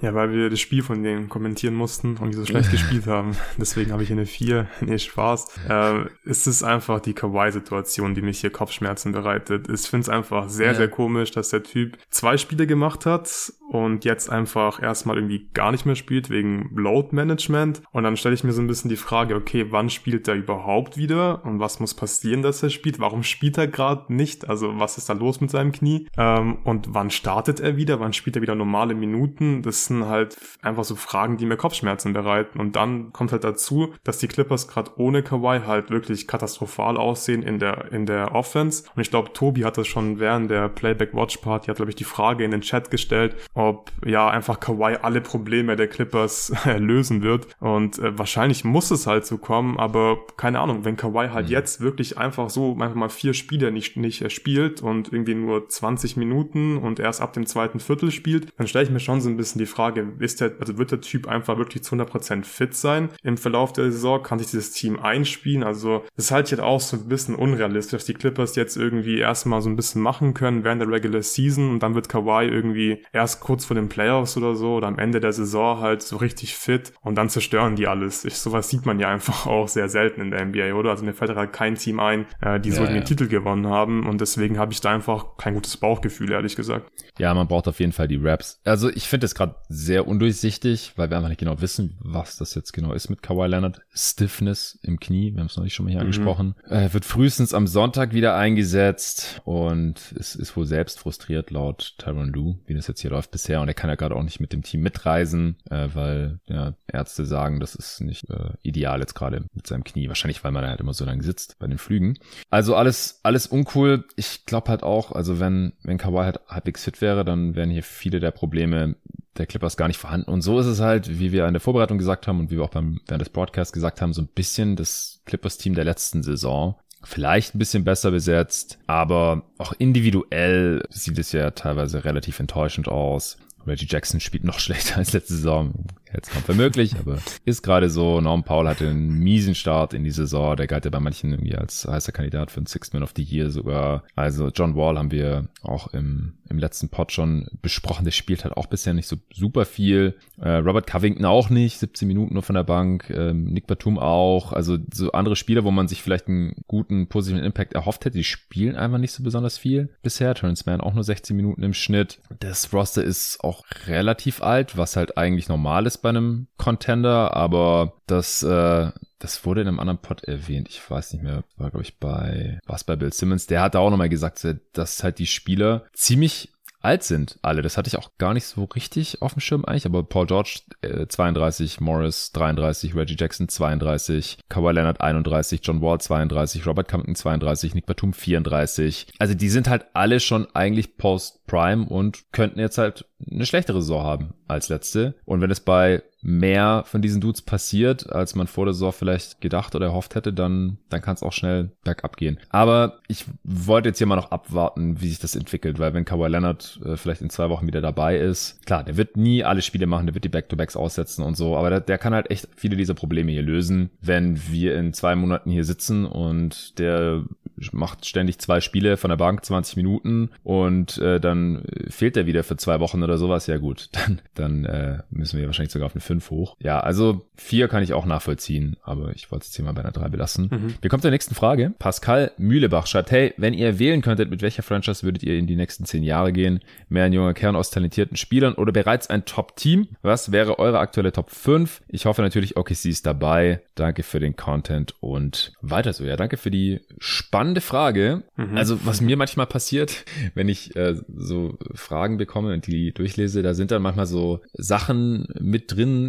Speaker 2: Ja, weil wir das Spiel von denen kommentieren mussten und die so schlecht gespielt haben. Deswegen habe ich eine 4. Nee, Spaß. Äh, es ist einfach die Kawaii-Situation, die mich hier Kopfschmerzen bereitet. Ich finde es einfach sehr, ja. sehr komisch, dass der Typ zwei Spiele gemacht hat und jetzt einfach erstmal irgendwie gar nicht mehr spielt wegen Load Management. Und dann stelle ich mir so ein bisschen die Frage, okay, wann spielt er überhaupt wieder und was muss passieren, dass er spielt? Warum spielt er gerade nicht? Also was ist da los mit seinem Knie? Ähm, und wann startet er wieder? Wann spielt er wieder normale Minuten? Das sind halt einfach so Fragen, die mir Kopfschmerzen bereiten. Und dann kommt halt dazu, dass die Clippers gerade ohne Kawhi halt wirklich katastrophal aussehen in der, in der Offense. Und ich glaube, Tobi hat das schon während der Playback Watch Party, hat glaube ich die Frage in den Chat gestellt, ob ja einfach Kawhi alle Probleme der Clippers lösen wird. Und äh, wahrscheinlich muss es halt so kommen, aber keine Ahnung, wenn Kawhi halt mhm. jetzt wirklich einfach so einfach mal vier Spiele nicht, nicht äh, spielt und irgendwie nur 20 Minuten und erst ab dem zweiten Viertel spielt, dann stelle ich mir schon so ein bisschen die Frage, ist der, also wird der Typ einfach wirklich zu 100% fit sein im Verlauf der Saison? Kann sich dieses Team einspielen? Also, das halte ich halt auch so ein bisschen unrealistisch, dass die Clippers jetzt irgendwie erstmal so ein bisschen machen können während der Regular Season und dann wird Kawhi irgendwie erst kurz vor den Playoffs oder so oder am Ende der Saison halt so richtig fit und dann zerstören die alles. Ich, sowas sieht man ja einfach auch sehr selten in der NBA, oder? Also mir fällt halt kein Team ein, äh, die ja, so ja. den Titel gewonnen haben und deswegen habe ich da einfach kein gutes Bauchgefühl, ehrlich gesagt.
Speaker 1: Ja, man braucht auf jeden Fall die Raps. Also ich finde es gerade sehr undurchsichtig, weil wir einfach nicht genau wissen, was das jetzt genau ist mit Kawhi Leonard. Stiffness im Knie, wir haben es noch nicht schon mal hier mhm. angesprochen. Äh, wird frühestens am Sonntag wieder eingesetzt und es ist wohl selbst frustriert laut Tyron Lue, wie das jetzt hier läuft bisher. Und er kann ja gerade auch nicht mit dem Team mitreisen, äh, weil ja, Ärzte sagen, das ist nicht äh, ideal jetzt gerade mit seinem Knie. Wahrscheinlich, weil man halt immer so lange sitzt bei den Flügen. Also alles, alles uncool. Ich glaube halt auch, also wenn, wenn Kawhi halt halbwegs fit wäre, dann wären hier viele der Probleme der Clippers gar nicht vorhanden. Und so ist es halt, wie wir in der Vorbereitung gesagt haben und wie wir auch beim, während des Broadcasts gesagt haben, so ein bisschen das Clippers-Team der letzten Saison. Vielleicht ein bisschen besser besetzt, aber auch individuell sieht es ja teilweise relativ enttäuschend aus. Reggie Jackson spielt noch schlechter als letzte Saison. Kaum für möglich, aber ist gerade so. Norm Paul hatte einen miesen Start in die Saison. Der galt ja bei manchen irgendwie als heißer Kandidat für den Sixth Man of the Year sogar. Also John Wall haben wir auch im, im letzten Pod schon besprochen. Der spielt halt auch bisher nicht so super viel. Äh, Robert Covington auch nicht, 17 Minuten nur von der Bank. Ähm, Nick Batum auch. Also so andere Spieler, wo man sich vielleicht einen guten positiven Impact erhofft hätte, die spielen einfach nicht so besonders viel bisher. Terrence Mann auch nur 16 Minuten im Schnitt. Das Roster ist auch relativ alt, was halt eigentlich normal ist bei einem Contender, aber das, äh, das wurde in einem anderen Pod erwähnt. Ich weiß nicht mehr, war glaube ich bei, was bei Bill Simmons. Der hat auch nochmal gesagt, dass halt die Spieler ziemlich alt sind alle. Das hatte ich auch gar nicht so richtig auf dem Schirm eigentlich, aber Paul George äh, 32, Morris 33, Reggie Jackson 32, Kawhi Leonard 31, John Wall 32, Robert Compton 32, Nick Batum 34. Also die sind halt alle schon eigentlich Post-Prime und könnten jetzt halt eine schlechtere Saison haben als letzte. Und wenn es bei mehr von diesen Dudes passiert, als man vor der Saison vielleicht gedacht oder erhofft hätte, dann, dann kann es auch schnell bergab gehen. Aber ich wollte jetzt hier mal noch abwarten, wie sich das entwickelt, weil wenn Kawhi Leonard äh, vielleicht in zwei Wochen wieder dabei ist, klar, der wird nie alle Spiele machen, der wird die Back-to-Backs aussetzen und so, aber der, der kann halt echt viele dieser Probleme hier lösen, wenn wir in zwei Monaten hier sitzen und der macht ständig zwei Spiele von der Bank, 20 Minuten und äh, dann fehlt er wieder für zwei Wochen oder sowas, ja gut, dann, dann äh, müssen wir wahrscheinlich sogar auf eine 5 hoch. Ja, also 4 kann ich auch nachvollziehen, aber ich wollte es jetzt hier mal bei einer 3 belassen. Mhm. Wir kommen zur nächsten Frage. Pascal Mühlebach schreibt, hey, wenn ihr wählen könntet, mit welcher Franchise würdet ihr in die nächsten 10 Jahre gehen? Mehr ein junger Kern aus talentierten Spielern oder bereits ein Top-Team? Was wäre eure aktuelle Top 5? Ich hoffe natürlich, OKC ist dabei. Danke für den Content und weiter so. Ja, danke für die spannende Frage. Mhm. Also, was mir manchmal passiert, wenn ich äh, so Fragen bekomme und die durchlese, da sind dann manchmal so Sachen mit drin,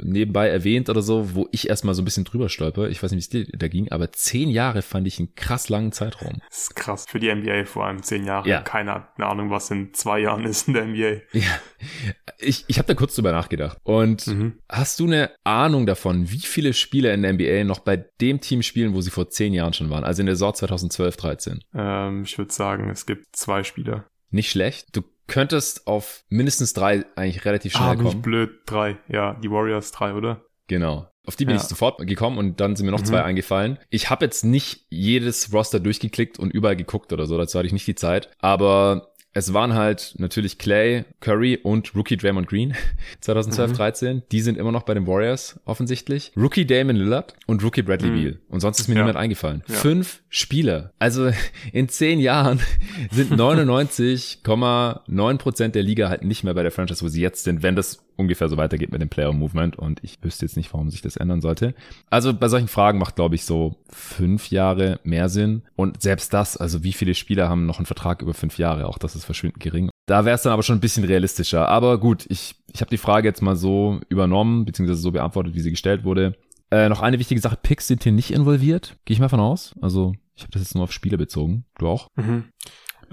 Speaker 1: nebenbei erwähnt oder so, wo ich erstmal so ein bisschen drüber stolper. Ich weiß nicht, wie es dir da ging, aber zehn Jahre fand ich einen krass langen Zeitraum.
Speaker 2: Das ist krass. Für die NBA vor allem zehn Jahre. Ja. Keiner hat eine Ahnung, was in zwei Jahren ist in der NBA.
Speaker 1: Ja. Ich, ich habe da kurz drüber nachgedacht. Und mhm. hast du eine Ahnung davon, wie viele Spieler in der NBA noch bei dem Team spielen, wo sie vor zehn Jahren schon waren? Also in der Saison 2012, 13?
Speaker 2: Ähm, ich würde sagen, es gibt zwei Spieler.
Speaker 1: Nicht schlecht. Du könntest auf mindestens drei eigentlich relativ schnell ah, kommen.
Speaker 2: Nicht blöd, drei. Ja, die Warriors drei, oder?
Speaker 1: Genau. Auf die bin ja. ich sofort gekommen und dann sind mir noch mhm. zwei eingefallen. Ich habe jetzt nicht jedes Roster durchgeklickt und überall geguckt oder so, dazu hatte ich nicht die Zeit. Aber es waren halt natürlich Clay, Curry und Rookie Draymond Green 2012, mhm. 13. Die sind immer noch bei den Warriors offensichtlich. Rookie Damon Lillard und Rookie Bradley mhm. Beal. Und sonst ist mir ja. niemand eingefallen. Ja. Fünf Spieler. Also in zehn Jahren sind 99,9 Prozent der Liga halt nicht mehr bei der Franchise, wo sie jetzt sind, wenn das ungefähr so weitergeht mit dem Player Movement und ich wüsste jetzt nicht, warum sich das ändern sollte. Also bei solchen Fragen macht, glaube ich, so fünf Jahre mehr Sinn. Und selbst das, also wie viele Spieler haben noch einen Vertrag über fünf Jahre, auch das ist verschwindend gering. Da wäre es dann aber schon ein bisschen realistischer. Aber gut, ich, ich habe die Frage jetzt mal so übernommen, beziehungsweise so beantwortet, wie sie gestellt wurde. Äh, noch eine wichtige Sache, Picks sind hier nicht involviert, gehe ich mal von aus. Also ich habe das jetzt nur auf Spiele bezogen. Du auch?
Speaker 2: Mhm.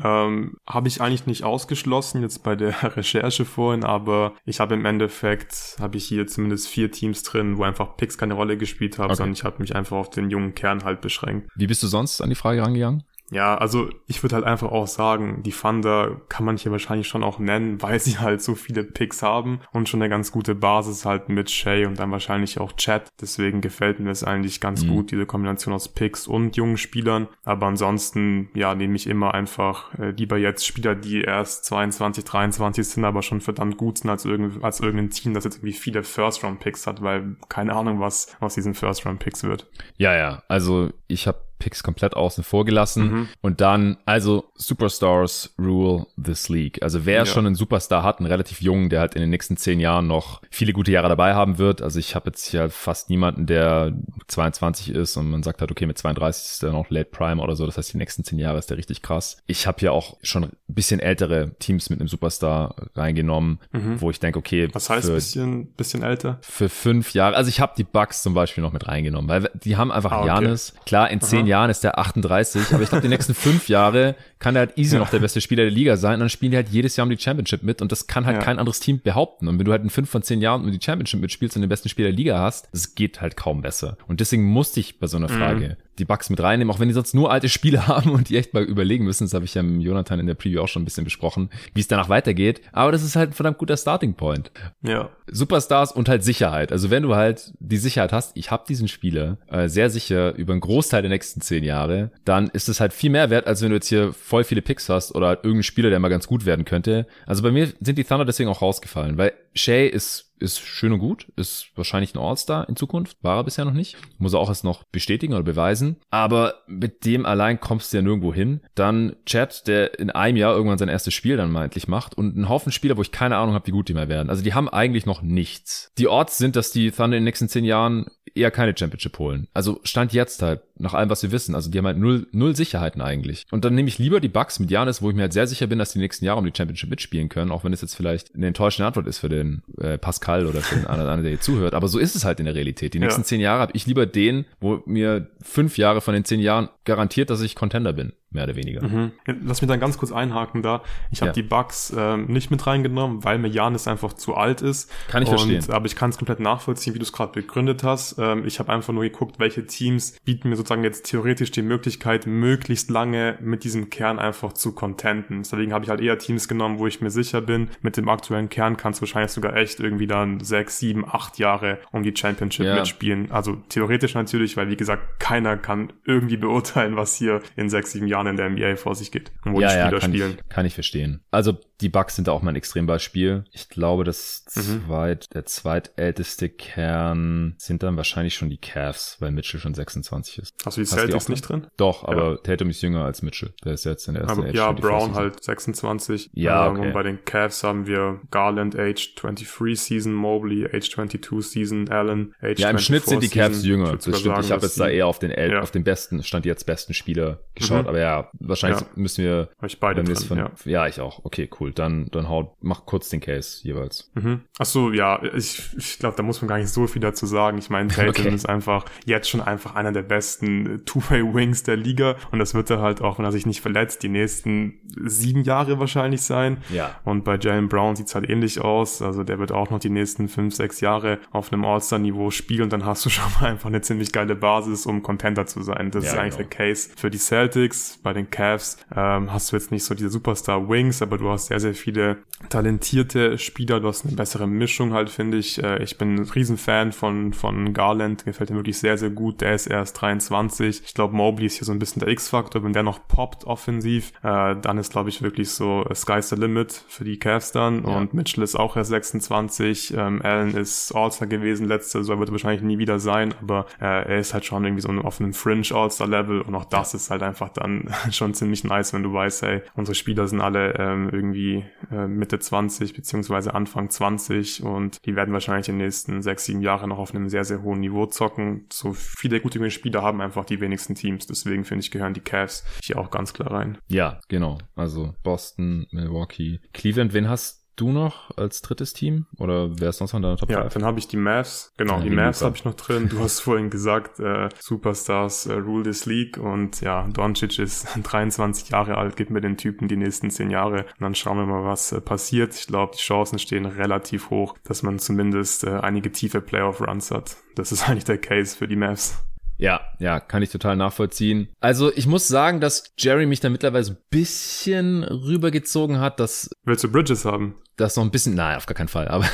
Speaker 2: Ähm, habe ich eigentlich nicht ausgeschlossen jetzt bei der Recherche vorhin, aber ich habe im Endeffekt, habe ich hier zumindest vier Teams drin, wo einfach Picks keine Rolle gespielt haben, okay. sondern ich habe mich einfach auf den jungen Kern halt beschränkt.
Speaker 1: Wie bist du sonst an die Frage rangegangen?
Speaker 2: Ja, also ich würde halt einfach auch sagen, die Thunder kann man hier wahrscheinlich schon auch nennen, weil sie halt so viele Picks haben und schon eine ganz gute Basis halt mit Shay und dann wahrscheinlich auch Chat. Deswegen gefällt mir das eigentlich ganz mhm. gut, diese Kombination aus Picks und jungen Spielern. Aber ansonsten, ja, nehme ich immer einfach äh, lieber jetzt Spieler, die erst 22, 23 sind, aber schon verdammt gut sind als, irgend, als irgendein Team, das jetzt irgendwie viele First-Round-Picks hat, weil keine Ahnung, was aus diesen First-Round-Picks wird.
Speaker 1: Ja, ja, also ich habe Picks komplett außen vor gelassen. Mhm. Und dann, also Superstars rule this league. Also wer ja. schon einen Superstar hat, einen relativ jungen, der halt in den nächsten zehn Jahren noch viele gute Jahre dabei haben wird. Also ich habe jetzt hier fast niemanden, der 22 ist und man sagt halt, okay, mit 32 ist der noch Late Prime oder so. Das heißt, die nächsten zehn Jahre ist der richtig krass. Ich habe hier auch schon ein bisschen ältere Teams mit einem Superstar reingenommen, mhm. wo ich denke, okay.
Speaker 2: Was heißt für, bisschen, bisschen älter?
Speaker 1: Für fünf Jahre. Also ich habe die Bucks zum Beispiel noch mit reingenommen, weil die haben einfach ah, okay. Janis. Klar, in zehn Aha. Jahren ist der 38, aber ich glaube, die nächsten fünf Jahre kann er halt easy ja. noch der beste Spieler der Liga sein. Und dann spielen die halt jedes Jahr um die Championship mit und das kann halt ja. kein anderes Team behaupten. Und wenn du halt in fünf von zehn Jahren um die Championship mitspielst und den besten Spieler der Liga hast, das geht halt kaum besser. Und deswegen musste ich bei so einer mhm. Frage die Bugs mit reinnehmen, auch wenn die sonst nur alte Spiele haben und die echt mal überlegen müssen. Das habe ich ja mit Jonathan in der Preview auch schon ein bisschen besprochen, wie es danach weitergeht. Aber das ist halt ein verdammt guter Starting Point.
Speaker 2: Ja.
Speaker 1: Superstars und halt Sicherheit. Also wenn du halt die Sicherheit hast, ich habe diesen Spieler äh, sehr sicher über einen Großteil der nächsten zehn Jahre, dann ist es halt viel mehr wert, als wenn du jetzt hier voll viele Picks hast oder halt irgendeinen Spieler, der mal ganz gut werden könnte. Also bei mir sind die Thunder deswegen auch rausgefallen, weil Shay ist ist schön und gut, ist wahrscheinlich ein All-Star in Zukunft, war er bisher noch nicht. Muss er auch erst noch bestätigen oder beweisen. Aber mit dem allein kommst du ja nirgendwo hin. Dann Chad, der in einem Jahr irgendwann sein erstes Spiel dann meintlich macht und ein Haufen Spieler, wo ich keine Ahnung habe, wie gut die mehr werden. Also die haben eigentlich noch nichts. Die Odds sind, dass die Thunder in den nächsten zehn Jahren eher keine Championship holen. Also Stand jetzt halt, nach allem, was wir wissen. Also die haben halt null, null Sicherheiten eigentlich. Und dann nehme ich lieber die Bucks mit Janis, wo ich mir halt sehr sicher bin, dass die nächsten Jahre um die Championship mitspielen können, auch wenn es jetzt vielleicht eine enttäuschende Antwort ist für den äh, Pascal oder für den anderen, der hier zuhört. Aber so ist es halt in der Realität. Die nächsten ja. zehn Jahre habe ich lieber den, wo mir fünf Jahre von den zehn Jahren garantiert, dass ich Contender bin mehr oder weniger. Mhm.
Speaker 2: Lass mich dann ganz kurz einhaken da. Ich habe ja. die Bugs ähm, nicht mit reingenommen, weil mir Janis einfach zu alt ist.
Speaker 1: Kann ich
Speaker 2: und,
Speaker 1: verstehen.
Speaker 2: Aber ich kann es komplett nachvollziehen, wie du es gerade begründet hast. Ähm, ich habe einfach nur geguckt, welche Teams bieten mir sozusagen jetzt theoretisch die Möglichkeit, möglichst lange mit diesem Kern einfach zu contenten. Deswegen habe ich halt eher Teams genommen, wo ich mir sicher bin, mit dem aktuellen Kern kannst du wahrscheinlich sogar echt irgendwie dann sechs, sieben, acht Jahre um die Championship ja. mitspielen. Also theoretisch natürlich, weil wie gesagt, keiner kann irgendwie beurteilen, was hier in sechs, sieben Jahren Jahren in der NBA vor sich geht
Speaker 1: und wo ja, die Spieler ja, kann spielen. Ich, kann ich verstehen. Also die Bucks sind da auch mal ein Extrembeispiel. Ich glaube, das mhm. zweit, der zweitälteste Kern sind dann wahrscheinlich schon die Cavs, weil Mitchell schon 26 ist.
Speaker 2: Hast du die Celtics die nicht drin?
Speaker 1: Doch, aber ja. Tatum ist jünger als Mitchell. Der ist jetzt in der ersten
Speaker 2: aber, Ja, Brown halt 26.
Speaker 1: Ja, ähm,
Speaker 2: okay. Und bei den Cavs haben wir Garland Age 23 Season, Mobley Age 22 Season, Allen Age
Speaker 1: Ja, im Schnitt sind die Cavs jünger. Das stimmt. ich habe jetzt da eher auf den, El ja. auf den besten, stand jetzt besten Spieler geschaut. Mhm. Aber ja, wahrscheinlich müssen wir.
Speaker 2: Ich beide drin,
Speaker 1: von, ja. ja, ich auch. Okay, cool dann, dann haut, mach kurz den Case jeweils.
Speaker 2: Mhm. Ach so, ja, ich, ich glaube, da muss man gar nicht so viel dazu sagen. Ich meine, Tatum okay. ist einfach jetzt schon einfach einer der besten Two-Way-Wings der Liga und das wird er halt auch, wenn er sich nicht verletzt, die nächsten sieben Jahre wahrscheinlich sein.
Speaker 1: Ja.
Speaker 2: Und bei Jalen Brown sieht's halt ähnlich aus. Also der wird auch noch die nächsten fünf, sechs Jahre auf einem All-Star-Niveau spielen und dann hast du schon mal einfach eine ziemlich geile Basis, um Contender zu sein. Das ja, ist eigentlich genau. der Case für die Celtics. Bei den Cavs ähm, hast du jetzt nicht so diese Superstar-Wings, aber du hast sehr, sehr viele talentierte Spieler. Du hast eine bessere Mischung halt, finde ich. Äh, ich bin ein Riesenfan von, von Garland. Gefällt mir wirklich sehr, sehr gut. Der ist erst 23. Ich glaube, Mobley ist hier so ein bisschen der X-Faktor. Wenn der noch poppt offensiv, äh, dann ist, glaube ich, wirklich so äh, Sky's the Limit für die Cavs dann. Ja. Und Mitchell ist auch erst 26. Ähm, Allen ist All-Star gewesen letzte so wird er wahrscheinlich nie wieder sein, aber äh, er ist halt schon irgendwie so auf einem Fringe All-Star-Level und auch das ist halt einfach dann schon ziemlich nice, wenn du weißt, hey, unsere Spieler sind alle ähm, irgendwie äh, Mitte 20 beziehungsweise Anfang 20 und die werden wahrscheinlich in den nächsten sechs, sieben Jahren noch auf einem sehr, sehr hohen Niveau zocken. So viele gute Spieler haben einfach die wenigsten Teams. Deswegen finde ich, gehören die Cavs hier auch ganz klar rein.
Speaker 1: Ja, genau. Also Boston, Milwaukee, Cleveland, wen hast du noch als drittes Team? Oder wer ist sonst noch in deiner
Speaker 2: Top 5? Ja, dann habe ich die Mavs. Genau, ja, die, die Mavs habe ich noch drin. Du hast vorhin gesagt, äh, Superstars äh, rule this league. Und ja, Doncic ist 23 Jahre alt, gibt mir den Typen die nächsten 10 Jahre. Und dann schauen wir mal, was äh, passiert. Ich glaube, die Chancen stehen relativ hoch, dass man zumindest äh, einige tiefe Playoff-Runs hat. Das ist eigentlich der Case für die Mavs.
Speaker 1: Ja, ja, kann ich total nachvollziehen. Also ich muss sagen, dass Jerry mich da mittlerweile so ein bisschen rübergezogen hat, dass...
Speaker 2: Willst du Bridges haben?
Speaker 1: Das noch ein bisschen, nein, auf gar keinen Fall, aber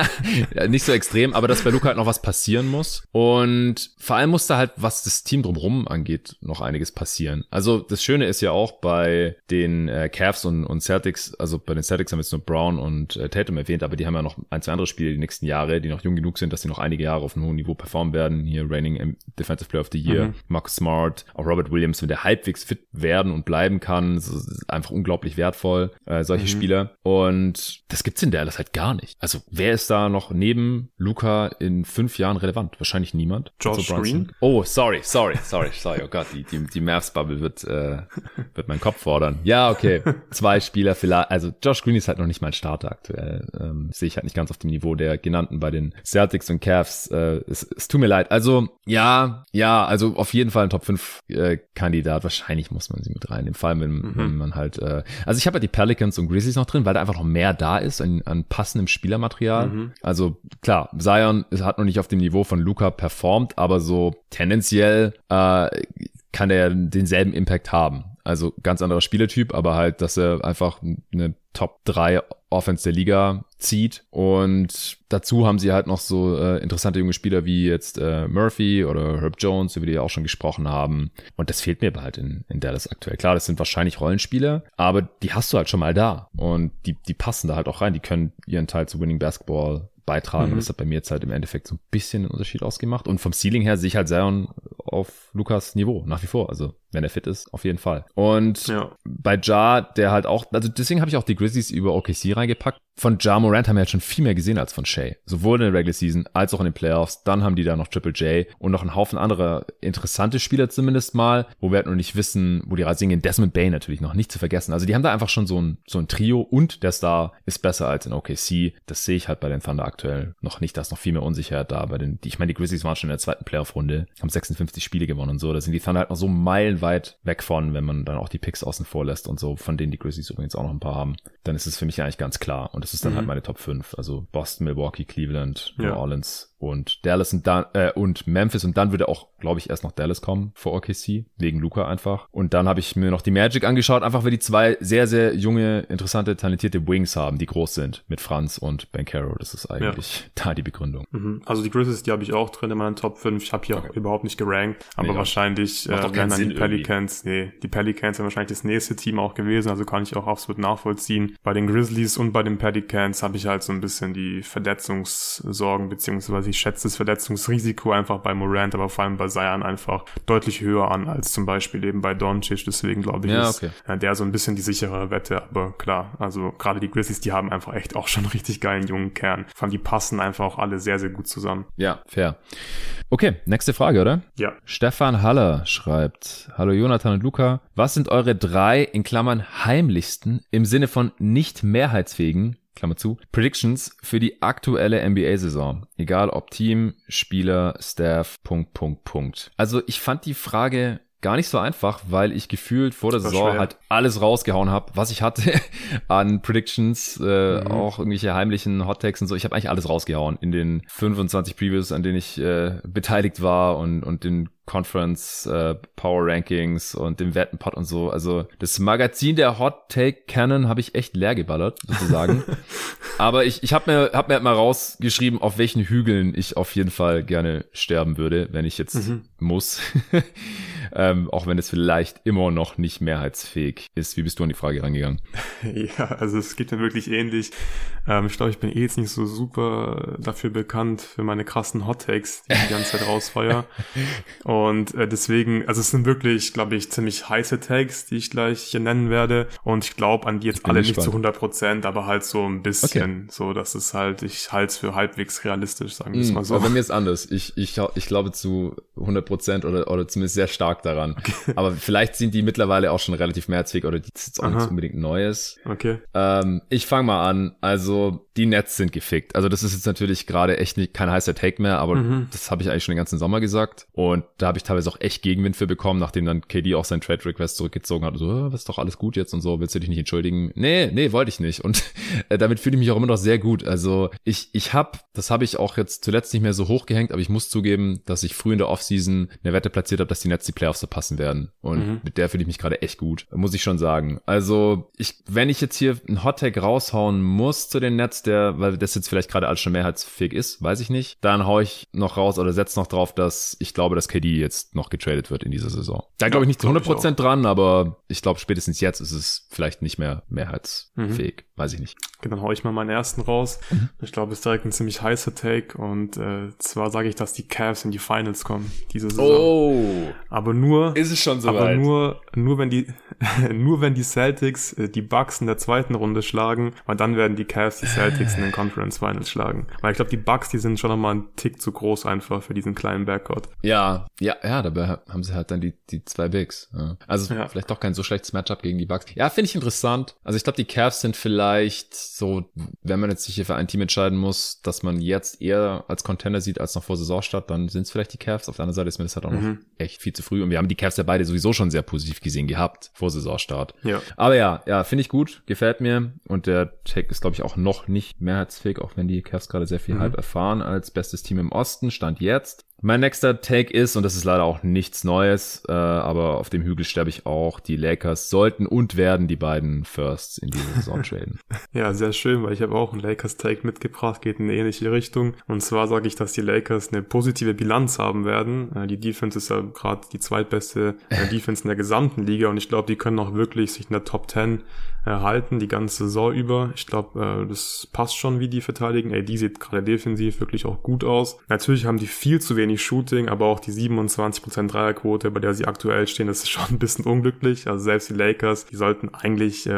Speaker 1: nicht so extrem, aber dass bei Luca halt noch was passieren muss. Und vor allem muss da halt, was das Team drumherum angeht, noch einiges passieren. Also das Schöne ist ja auch bei den äh, Cavs und, und Celtics, also bei den Celtics haben wir jetzt nur Brown und äh, Tatum erwähnt, aber die haben ja noch ein, zwei andere Spiele die nächsten Jahre, die noch jung genug sind, dass sie noch einige Jahre auf einem hohen Niveau performen werden. Hier Reigning Defensive Player of the Year, mhm. Marcus Smart, auch Robert Williams, wenn der halbwegs fit werden und bleiben kann, das ist einfach unglaublich wertvoll, äh, solche mhm. Spieler. Und das gibt's in Dallas halt gar nicht. Also wer ist da noch neben Luca in fünf Jahren relevant? Wahrscheinlich niemand.
Speaker 2: Josh Green?
Speaker 1: Oh, sorry, sorry, sorry, sorry. Oh Gott, die, die, die Mavs-Bubble wird, äh, wird meinen Kopf fordern. Ja, okay. Zwei Spieler vielleicht. Also Josh Green ist halt noch nicht mal ein Starter aktuell. Ähm, sehe ich halt nicht ganz auf dem Niveau der genannten bei den Celtics und Cavs. Äh, es, es tut mir leid. Also ja, ja, also auf jeden Fall ein Top 5 äh, Kandidat. Wahrscheinlich muss man sie mit reinnehmen. Vor allem, wenn, mhm. wenn man halt, äh, also ich habe ja die Pelicans und Grizzlies noch drin, weil da einfach noch mehr da ist an, an passendem Spielermaterial. Mhm. Also klar, Zion hat noch nicht auf dem Niveau von Luca performt, aber so tendenziell äh, kann er denselben Impact haben. Also ganz anderer Spielertyp, aber halt, dass er einfach eine Top 3 Offense der Liga zieht. Und dazu haben sie halt noch so äh, interessante junge Spieler wie jetzt äh, Murphy oder Herb Jones, über die wir auch schon gesprochen haben. Und das fehlt mir halt in, in Dallas aktuell. Klar, das sind wahrscheinlich Rollenspieler, aber die hast du halt schon mal da. Und die, die passen da halt auch rein. Die können ihren Teil zu Winning Basketball beitragen. Mhm. Und das hat bei mir jetzt halt im Endeffekt so ein bisschen einen Unterschied ausgemacht. Und vom Ceiling her sehe ich halt Zion auf Lukas Niveau nach wie vor. Also wenn er fit ist, auf jeden Fall. Und ja. bei Ja, der halt auch, also deswegen habe ich auch die Grizzlies über OKC reingepackt. Von Ja Morant haben wir jetzt schon viel mehr gesehen als von Shea. Sowohl in der Regular Season als auch in den Playoffs. Dann haben die da noch Triple J und noch einen Haufen anderer interessante Spieler zumindest mal, wo wir halt noch nicht wissen, wo die Reise hingehen. Desmond Bay natürlich noch nicht zu vergessen. Also die haben da einfach schon so ein, so ein Trio und der Star ist besser als in OKC. Das sehe ich halt bei den Thunder aktuell noch nicht. Da ist noch viel mehr Unsicherheit da. Bei den, ich meine, die Grizzlies waren schon in der zweiten Playoff-Runde, haben 56 Spiele gewonnen und so. Da sind die Thunder halt noch so meilenweit weg von, wenn man dann auch die Picks außen vor lässt und so, von denen die Grizzlies übrigens auch noch ein paar haben. Dann ist es für mich eigentlich ganz klar. Und das ist dann halt mhm. halt meine Top 5. Also Boston, Milwaukee, Cleveland, New ja. Orleans, und Dallas und dann äh, und Memphis und dann würde auch, glaube ich, erst noch Dallas kommen vor OKC wegen Luca einfach. Und dann habe ich mir noch die Magic angeschaut, einfach weil die zwei sehr sehr junge, interessante, talentierte Wings haben, die groß sind mit Franz und Bankero. Das ist eigentlich ja. da die Begründung.
Speaker 2: Mhm. Also die Grizzlies, die habe ich auch drin in meinen Top 5. Ich habe hier okay. auch überhaupt nicht gerankt, aber nee, wahrscheinlich äh, werden dann die Pelicans, nee, die Pelicans sind wahrscheinlich das nächste Team auch gewesen, also kann ich auch absolut nachvollziehen. Bei den Grizzlies und bei den Pelicans habe ich halt so ein bisschen die Verletzungssorgen beziehungsweise ich schätze das Verletzungsrisiko einfach bei Morant, aber vor allem bei Zion einfach deutlich höher an als zum Beispiel eben bei Doncic. Deswegen glaube ich, ja, ist okay. der so ein bisschen die sichere Wette. Aber klar, also gerade die Grizzlies, die haben einfach echt auch schon richtig geilen jungen Kern. Vor allem die passen einfach auch alle sehr, sehr gut zusammen.
Speaker 1: Ja, fair. Okay, nächste Frage, oder?
Speaker 2: Ja.
Speaker 1: Stefan Haller schreibt, Hallo Jonathan und Luca, was sind eure drei in Klammern heimlichsten im Sinne von nicht mehrheitsfähigen Klammer zu, Predictions für die aktuelle NBA-Saison. Egal ob Team, Spieler, Staff, Punkt, Punkt, Punkt. Also ich fand die Frage gar nicht so einfach, weil ich gefühlt vor der Saison schwer. halt alles rausgehauen habe, was ich hatte an Predictions, äh, mhm. auch irgendwelche heimlichen Hot Takes und so. Ich habe eigentlich alles rausgehauen in den 25 Previews, an denen ich äh, beteiligt war und, und den Conference äh, Power Rankings und dem Wettenpot und so. Also das Magazin der Hot Take Canon habe ich echt leer geballert, sozusagen. Aber ich, ich habe mir, hab mir halt mal rausgeschrieben, auf welchen Hügeln ich auf jeden Fall gerne sterben würde, wenn ich jetzt mhm. muss. ähm, auch wenn es vielleicht immer noch nicht mehrheitsfähig ist. Wie bist du an die Frage rangegangen?
Speaker 2: Ja, also es geht mir wirklich ähnlich. Ähm, ich glaube, ich bin eh jetzt nicht so super dafür bekannt, für meine krassen Hot Takes, die ich die ganze Zeit rausfeuer. Und äh, deswegen, also es sind wirklich, glaube ich, ziemlich heiße Takes, die ich gleich hier nennen werde. Und ich glaube an die jetzt alle gespannt. nicht zu 100 Prozent, aber halt so ein bisschen. Okay. So, dass es halt, ich halte es für halbwegs realistisch, sagen wir es mm, mal so.
Speaker 1: Aber bei mir ist anders. Ich, ich, ich glaube zu 100 Prozent oder, oder zumindest sehr stark daran. Okay. Aber vielleicht sind die mittlerweile auch schon relativ mehrheitsfähig oder die ist jetzt auch nicht unbedingt Neues.
Speaker 2: Okay.
Speaker 1: Ähm, ich fange mal an. Also, die Nets sind gefickt. Also, das ist jetzt natürlich gerade echt nicht kein heißer Take mehr, aber mhm. das habe ich eigentlich schon den ganzen Sommer gesagt. Und da habe ich teilweise auch echt Gegenwind für bekommen, nachdem dann KD auch sein Trade Request zurückgezogen hat. So, oh, ist doch alles gut jetzt und so, willst du dich nicht entschuldigen? Nee, nee, wollte ich nicht. Und äh, damit fühle ich mich auch immer noch sehr gut. Also ich, ich habe, das habe ich auch jetzt zuletzt nicht mehr so hochgehängt, aber ich muss zugeben, dass ich früh in der Offseason eine Wette platziert habe, dass die Nets die Playoffs verpassen werden. Und mhm. mit der fühle ich mich gerade echt gut, muss ich schon sagen. Also ich, wenn ich jetzt hier einen Hottag raushauen muss zu den Nets, der, weil das jetzt vielleicht gerade alles schon mehrheitsfähig ist, weiß ich nicht, dann hau ich noch raus oder setz noch drauf, dass ich glaube, dass KD jetzt noch getradet wird in dieser Saison. Da glaube ich nicht zu 100% dran, aber ich glaube spätestens jetzt ist es vielleicht nicht mehr mehrheitsfähig. Mhm. Weiß ich nicht.
Speaker 2: Okay, dann hau ich mal meinen ersten raus. Mhm. Ich glaube, es ist direkt ein ziemlich heißer Take und äh, zwar sage ich, dass die Cavs in die Finals kommen diese Saison.
Speaker 1: Oh.
Speaker 2: Aber nur
Speaker 1: ist es schon soweit.
Speaker 2: Aber nur nur wenn die nur wenn die Celtics äh, die Bucks in der zweiten Runde schlagen, weil dann werden die Cavs die Celtics in den Conference Finals schlagen. Weil ich glaube, die Bucks, die sind schon nochmal einen Tick zu groß einfach für diesen kleinen Backcourt.
Speaker 1: Ja, ja, Ja, dabei haben sie halt dann die, die zwei Bigs. Ja. Also ja. vielleicht doch kein so schlechtes Matchup gegen die Bucks. Ja, finde ich interessant. Also ich glaube, die Cavs sind vielleicht so, wenn man jetzt sich hier für ein Team entscheiden muss, dass man jetzt eher als Contender sieht als noch vor Saisonstart, dann sind es vielleicht die Cavs. Auf der anderen Seite ist mir das halt auch mhm. noch echt viel zu früh. Und wir haben die Cavs ja beide sowieso schon sehr positiv gesehen gehabt vor Saisonstart. Ja. Aber ja, ja, finde ich gut, gefällt mir. Und der Take ist, glaube ich, auch noch nicht mehrheitsfähig, auch wenn die Cavs gerade sehr viel mhm. Hype erfahren als bestes Team im Osten. Stand jetzt. Mein nächster Take ist, und das ist leider auch nichts Neues, äh, aber auf dem Hügel sterbe ich auch, die Lakers sollten und werden die beiden Firsts in diese Saison traden.
Speaker 2: ja, sehr schön, weil ich habe auch einen Lakers-Take mitgebracht, geht in eine ähnliche Richtung. Und zwar sage ich, dass die Lakers eine positive Bilanz haben werden. Äh, die Defense ist ja gerade die zweitbeste äh, Defense in der gesamten Liga und ich glaube, die können auch wirklich sich in der Top 10 erhalten, die ganze Saison über. Ich glaube, äh, das passt schon, wie die verteidigen. Ey, die sieht gerade defensiv wirklich auch gut aus. Natürlich haben die viel zu wenig Shooting, aber auch die 27% Dreierquote, bei der sie aktuell stehen, das ist schon ein bisschen unglücklich. Also selbst die Lakers, die sollten eigentlich äh,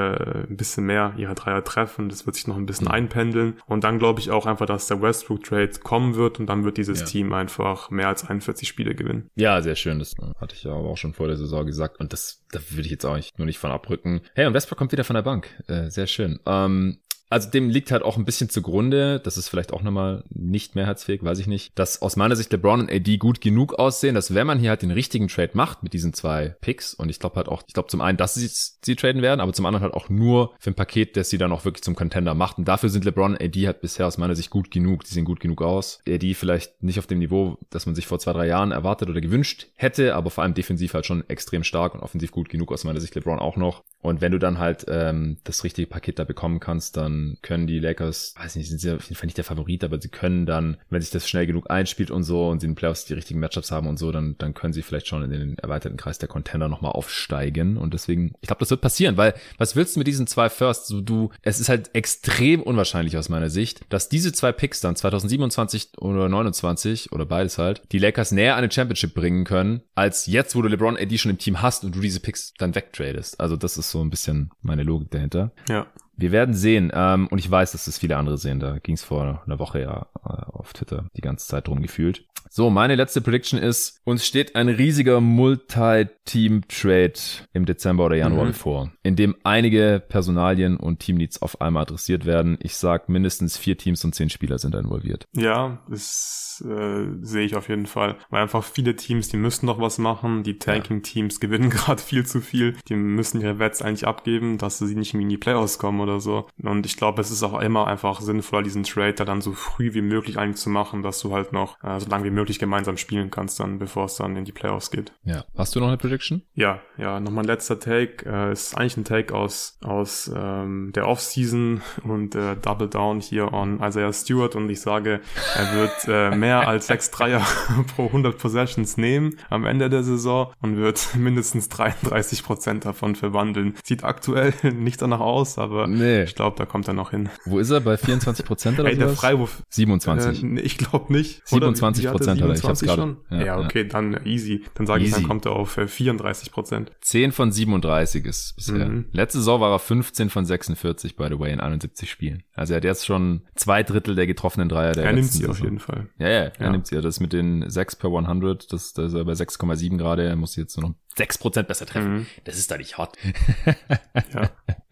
Speaker 2: ein bisschen mehr ihre Dreier treffen. Das wird sich noch ein bisschen mhm. einpendeln. Und dann glaube ich auch einfach, dass der Westbrook-Trade kommen wird und dann wird dieses ja. Team einfach mehr als 41 Spiele gewinnen.
Speaker 1: Ja, sehr schön. Das hatte ich ja aber auch schon vor der Saison gesagt. Und das, da würde ich jetzt auch nicht, nur nicht von abrücken. Hey, und Westbrook kommt wieder von der Bank. Äh, sehr schön. Ähm, also dem liegt halt auch ein bisschen zugrunde, das ist vielleicht auch nochmal nicht mehrheitsfähig, weiß ich nicht, dass aus meiner Sicht LeBron und AD gut genug aussehen, dass wenn man hier halt den richtigen Trade macht mit diesen zwei Picks und ich glaube halt auch, ich glaube zum einen, dass sie sie traden werden, aber zum anderen halt auch nur für ein Paket, das sie dann auch wirklich zum Contender macht. Und dafür sind LeBron und AD halt bisher aus meiner Sicht gut genug, die sehen gut genug aus. AD vielleicht nicht auf dem Niveau, das man sich vor zwei, drei Jahren erwartet oder gewünscht hätte, aber vor allem defensiv halt schon extrem stark und offensiv gut genug aus meiner Sicht LeBron auch noch und wenn du dann halt ähm, das richtige Paket da bekommen kannst, dann können die Lakers, weiß nicht, sind sie auf jeden Fall nicht der Favorit, aber sie können dann, wenn sich das schnell genug einspielt und so und sie in den Playoffs die richtigen Matchups haben und so, dann, dann können sie vielleicht schon in den erweiterten Kreis der Contender nochmal aufsteigen. Und deswegen, ich glaube, das wird passieren, weil was willst du mit diesen zwei Firsts? So, du, es ist halt extrem unwahrscheinlich aus meiner Sicht, dass diese zwei Picks dann 2027 oder 29 oder beides halt, die Lakers näher an den Championship bringen können, als jetzt, wo du LeBron AD schon im Team hast und du diese Picks dann wegtradest. Also das ist ist so ein bisschen meine Logik dahinter. Ja. Wir werden sehen. Ähm, und ich weiß, dass es viele andere sehen. Da ging es vor einer Woche ja äh, auf Twitter die ganze Zeit drum gefühlt. So, meine letzte Prediction ist, uns steht ein riesiger Multi-Team-Trade im Dezember oder Januar mhm. bevor, in dem einige Personalien und Teamneeds auf einmal adressiert werden. Ich sag, mindestens vier Teams und zehn Spieler sind da involviert.
Speaker 2: Ja, das äh, sehe ich auf jeden Fall. Weil einfach viele Teams, die müssen noch was machen. Die Tanking-Teams gewinnen gerade viel zu viel. Die müssen ihre Wets eigentlich abgeben, dass sie nicht in die Playoffs kommen oder so. Und ich glaube, es ist auch immer einfach sinnvoller, diesen Trade da dann so früh wie möglich eigentlich zu machen, dass du halt noch äh, so lange wie möglich gemeinsam spielen kannst, dann bevor es dann in die Playoffs geht.
Speaker 1: Ja. Hast du noch eine Prediction?
Speaker 2: Ja, ja, noch mein letzter Take. Äh, ist eigentlich ein Take aus, aus ähm, der Offseason und äh, Double Down hier on Isaiah Stewart und ich sage, er wird äh, mehr als sechs Dreier pro 100 Possessions nehmen am Ende der Saison und wird mindestens 33 Prozent davon verwandeln. Sieht aktuell nicht danach aus, aber nee. ich glaube, da kommt er noch hin.
Speaker 1: Wo ist er? Bei 24 Prozent oder
Speaker 2: Ey, der Freiwurf.
Speaker 1: 27.
Speaker 2: Äh, ich glaube nicht.
Speaker 1: 27 Prozent hat er.
Speaker 2: Ich hab's gerade. Ja, ja, okay, ja. dann easy. Dann sage ich, dann kommt er auf 34 äh, Prozent.
Speaker 1: 10 von 37 ist bisher. Mhm. Letzte Saison war er 15 von 46, by the way, in 71 Spielen. Also er hat jetzt schon zwei Drittel der getroffenen Dreier der
Speaker 2: Er nimmt sie Saison. auf jeden Fall.
Speaker 1: Ja, ja, er nimmt sie. Das mit den 6 per 100, das, das ist er bei 6,7 gerade. Er muss jetzt nur noch 6 Prozent besser treffen. Mhm. Das ist da nicht hot.
Speaker 2: ja.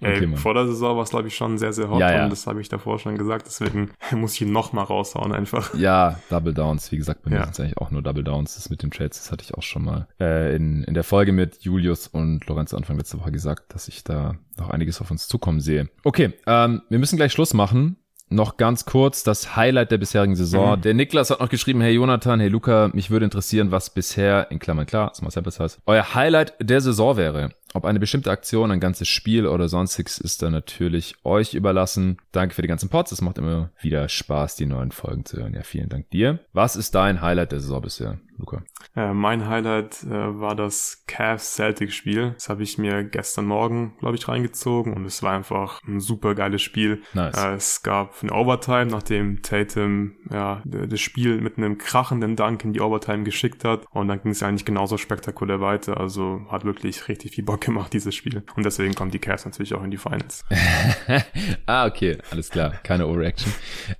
Speaker 2: Okay, Ey, vor der Saison war es, glaube ich, schon sehr, sehr hot ja, ja. und das habe ich davor schon gesagt, deswegen muss ich ihn noch mal raushauen einfach.
Speaker 1: Ja, Double Downs, wie gesagt, bei mir ja. sind es eigentlich auch nur Double Downs, das mit den Trades, das hatte ich auch schon mal äh, in, in der Folge mit Julius und Lorenz Anfang letzte Woche gesagt, dass ich da noch einiges auf uns zukommen sehe. Okay, ähm, wir müssen gleich Schluss machen noch ganz kurz das Highlight der bisherigen Saison. Mhm. Der Niklas hat noch geschrieben, hey Jonathan, hey Luca, mich würde interessieren, was bisher, in Klammern klar, Small Sample Size, euer Highlight der Saison wäre. Ob eine bestimmte Aktion, ein ganzes Spiel oder sonstiges ist dann natürlich euch überlassen. Danke für die ganzen Pods. Es macht immer wieder Spaß, die neuen Folgen zu hören. Ja, vielen Dank dir. Was ist dein Highlight der Saison bisher, Luca?
Speaker 2: Äh, mein Highlight äh, war das Cavs Celtic Spiel. Das habe ich mir gestern Morgen, glaube ich, reingezogen und es war einfach ein super geiles Spiel. Nice. Äh, es gab eine Overtime, nachdem Tatum ja das Spiel mit einem krachenden Dank in die Overtime geschickt hat und dann ging es eigentlich genauso spektakulär weiter. Also hat wirklich richtig viel Bock gemacht, dieses Spiel. Und deswegen kommen die Cavs natürlich auch in die Finals.
Speaker 1: ah, okay, alles klar. Keine Overreaction.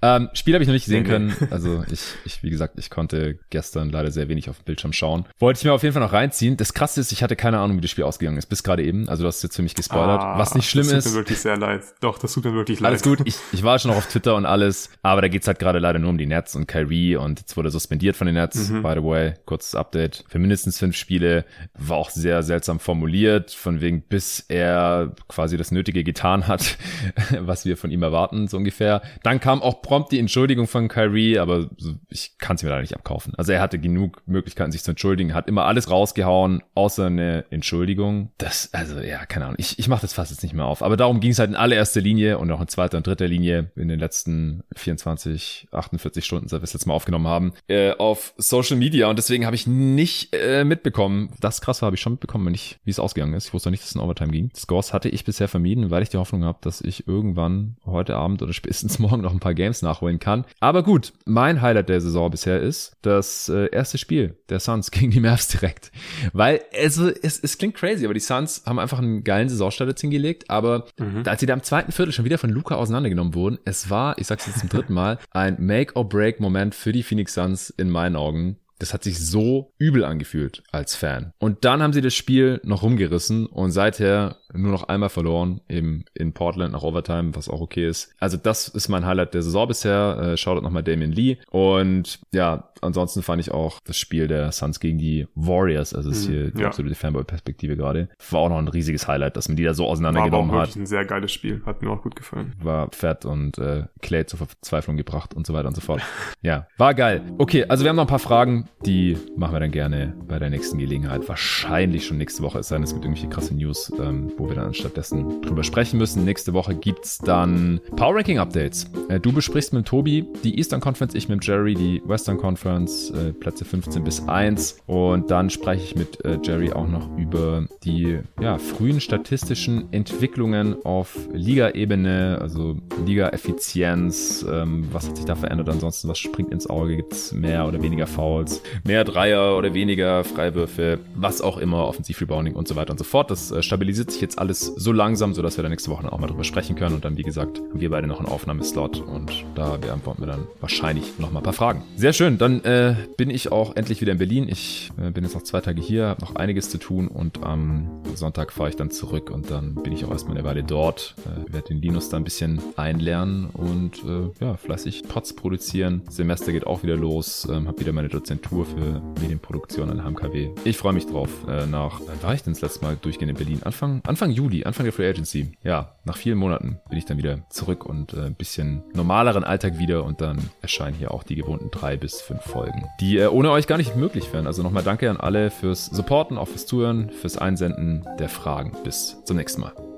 Speaker 1: Ähm, Spiel habe ich noch nicht sehen nee, können. Nee. Also ich, ich, wie gesagt, ich konnte gestern leider sehr wenig auf dem Bildschirm schauen. Wollte ich mir auf jeden Fall noch reinziehen. Das krasse ist, ich hatte keine Ahnung, wie das Spiel ausgegangen ist, bis gerade eben. Also du hast jetzt für mich gespoilert. Ah, was nicht schlimm ist. Das
Speaker 2: tut mir wirklich sehr leid. Doch, das tut mir wirklich leid.
Speaker 1: Alles gut. Ich, ich war schon noch auf Twitter und alles. Aber da geht's halt gerade leider nur um die Nets und Kyrie und jetzt wurde suspendiert von den Nets. Mhm. By the way, kurzes Update. Für mindestens fünf Spiele war auch sehr seltsam formuliert. Von wegen, bis er quasi das Nötige getan hat, was wir von ihm erwarten, so ungefähr. Dann kam auch prompt die Entschuldigung von Kyrie, aber ich kann es mir da nicht abkaufen. Also er hatte genug Möglichkeiten, sich zu entschuldigen, hat immer alles rausgehauen, außer eine Entschuldigung. Das, also ja, keine Ahnung. Ich, ich mache das fast jetzt nicht mehr auf. Aber darum ging es halt in allererster Linie und auch in zweiter und dritter Linie in den letzten 24, 48 Stunden, seit wir es jetzt Mal aufgenommen haben, äh, auf Social Media. Und deswegen habe ich nicht äh, mitbekommen. Das krasse habe ich schon mitbekommen, nicht, wie es ausgegangen ist. Ich wusste nicht, dass es in Overtime ging. Scores hatte ich bisher vermieden, weil ich die Hoffnung habe, dass ich irgendwann heute Abend oder spätestens morgen noch ein paar Games nachholen kann. Aber gut, mein Highlight der Saison bisher ist das äh, erste Spiel der Suns gegen die Mavs direkt. Weil also, es, es klingt crazy, aber die Suns haben einfach einen geilen Saisonstart jetzt hingelegt. Aber mhm. als sie da im zweiten Viertel schon wieder von Luca auseinandergenommen wurden, es war, ich sag's jetzt zum dritten Mal, ein Make-or-Break-Moment für die Phoenix Suns in meinen Augen. Das hat sich so übel angefühlt als Fan. Und dann haben sie das Spiel noch rumgerissen und seither nur noch einmal verloren, eben in Portland nach Overtime, was auch okay ist. Also das ist mein Highlight der Saison bisher. Äh, Shoutout nochmal Damien Lee. Und ja, ansonsten fand ich auch das Spiel der Suns gegen die Warriors, also ist mhm, hier die ja. absolute Fanboy-Perspektive gerade, war auch noch ein riesiges Highlight, dass man die da so auseinandergenommen hat. War wirklich
Speaker 2: ein sehr geiles Spiel, hat mir auch gut gefallen.
Speaker 1: War fett und äh, Clay zur Verzweiflung gebracht und so weiter und so fort. ja, war geil. Okay, also wir haben noch ein paar Fragen, die machen wir dann gerne bei der nächsten Gelegenheit. Wahrscheinlich schon nächste Woche, es sei denn, es gibt irgendwelche krasse News, ähm, wo wir dann stattdessen drüber sprechen müssen. Nächste Woche gibt's dann Power Ranking Updates. Äh, du besprichst mit Tobi die Eastern Conference, ich mit Jerry die Western Conference, äh, Plätze 15 bis 1. Und dann spreche ich mit äh, Jerry auch noch über die ja, frühen statistischen Entwicklungen auf Liga-Ebene, also Liga-Effizienz, ähm, was hat sich da verändert ansonsten, was springt ins Auge, gibt's mehr oder weniger Fouls, mehr Dreier oder weniger Freiwürfe, was auch immer, Offensiv-Rebounding und so weiter und so fort. Das stabilisiert sich jetzt alles so langsam, sodass wir da nächste Woche dann auch mal drüber sprechen können. Und dann, wie gesagt, haben wir beide noch einen Aufnahmeslot und da beantworten wir dann wahrscheinlich noch mal ein paar Fragen. Sehr schön, dann äh, bin ich auch endlich wieder in Berlin. Ich äh, bin jetzt noch zwei Tage hier, habe noch einiges zu tun und am Sonntag fahre ich dann zurück und dann bin ich auch erstmal eine Weile dort. Äh, werde den Linus da ein bisschen einlernen und äh, ja, fleißig Pots produzieren. Semester geht auch wieder los, ähm, habe wieder meine Dozentur für Medienproduktion an HMKW. Ich freue mich drauf. Äh, nach, wann war ich denn das letzte Mal durchgehend in Berlin? Anfang, Anfang Juli, Anfang der Free Agency. Ja, nach vielen Monaten bin ich dann wieder zurück und äh, ein bisschen normaleren Alltag wieder und dann erscheinen hier auch die gewohnten drei bis fünf Folgen, die äh, ohne euch gar nicht möglich wären. Also nochmal danke an alle fürs Supporten, auch fürs Zuhören, fürs Einsenden der Fragen. Bis zum nächsten Mal.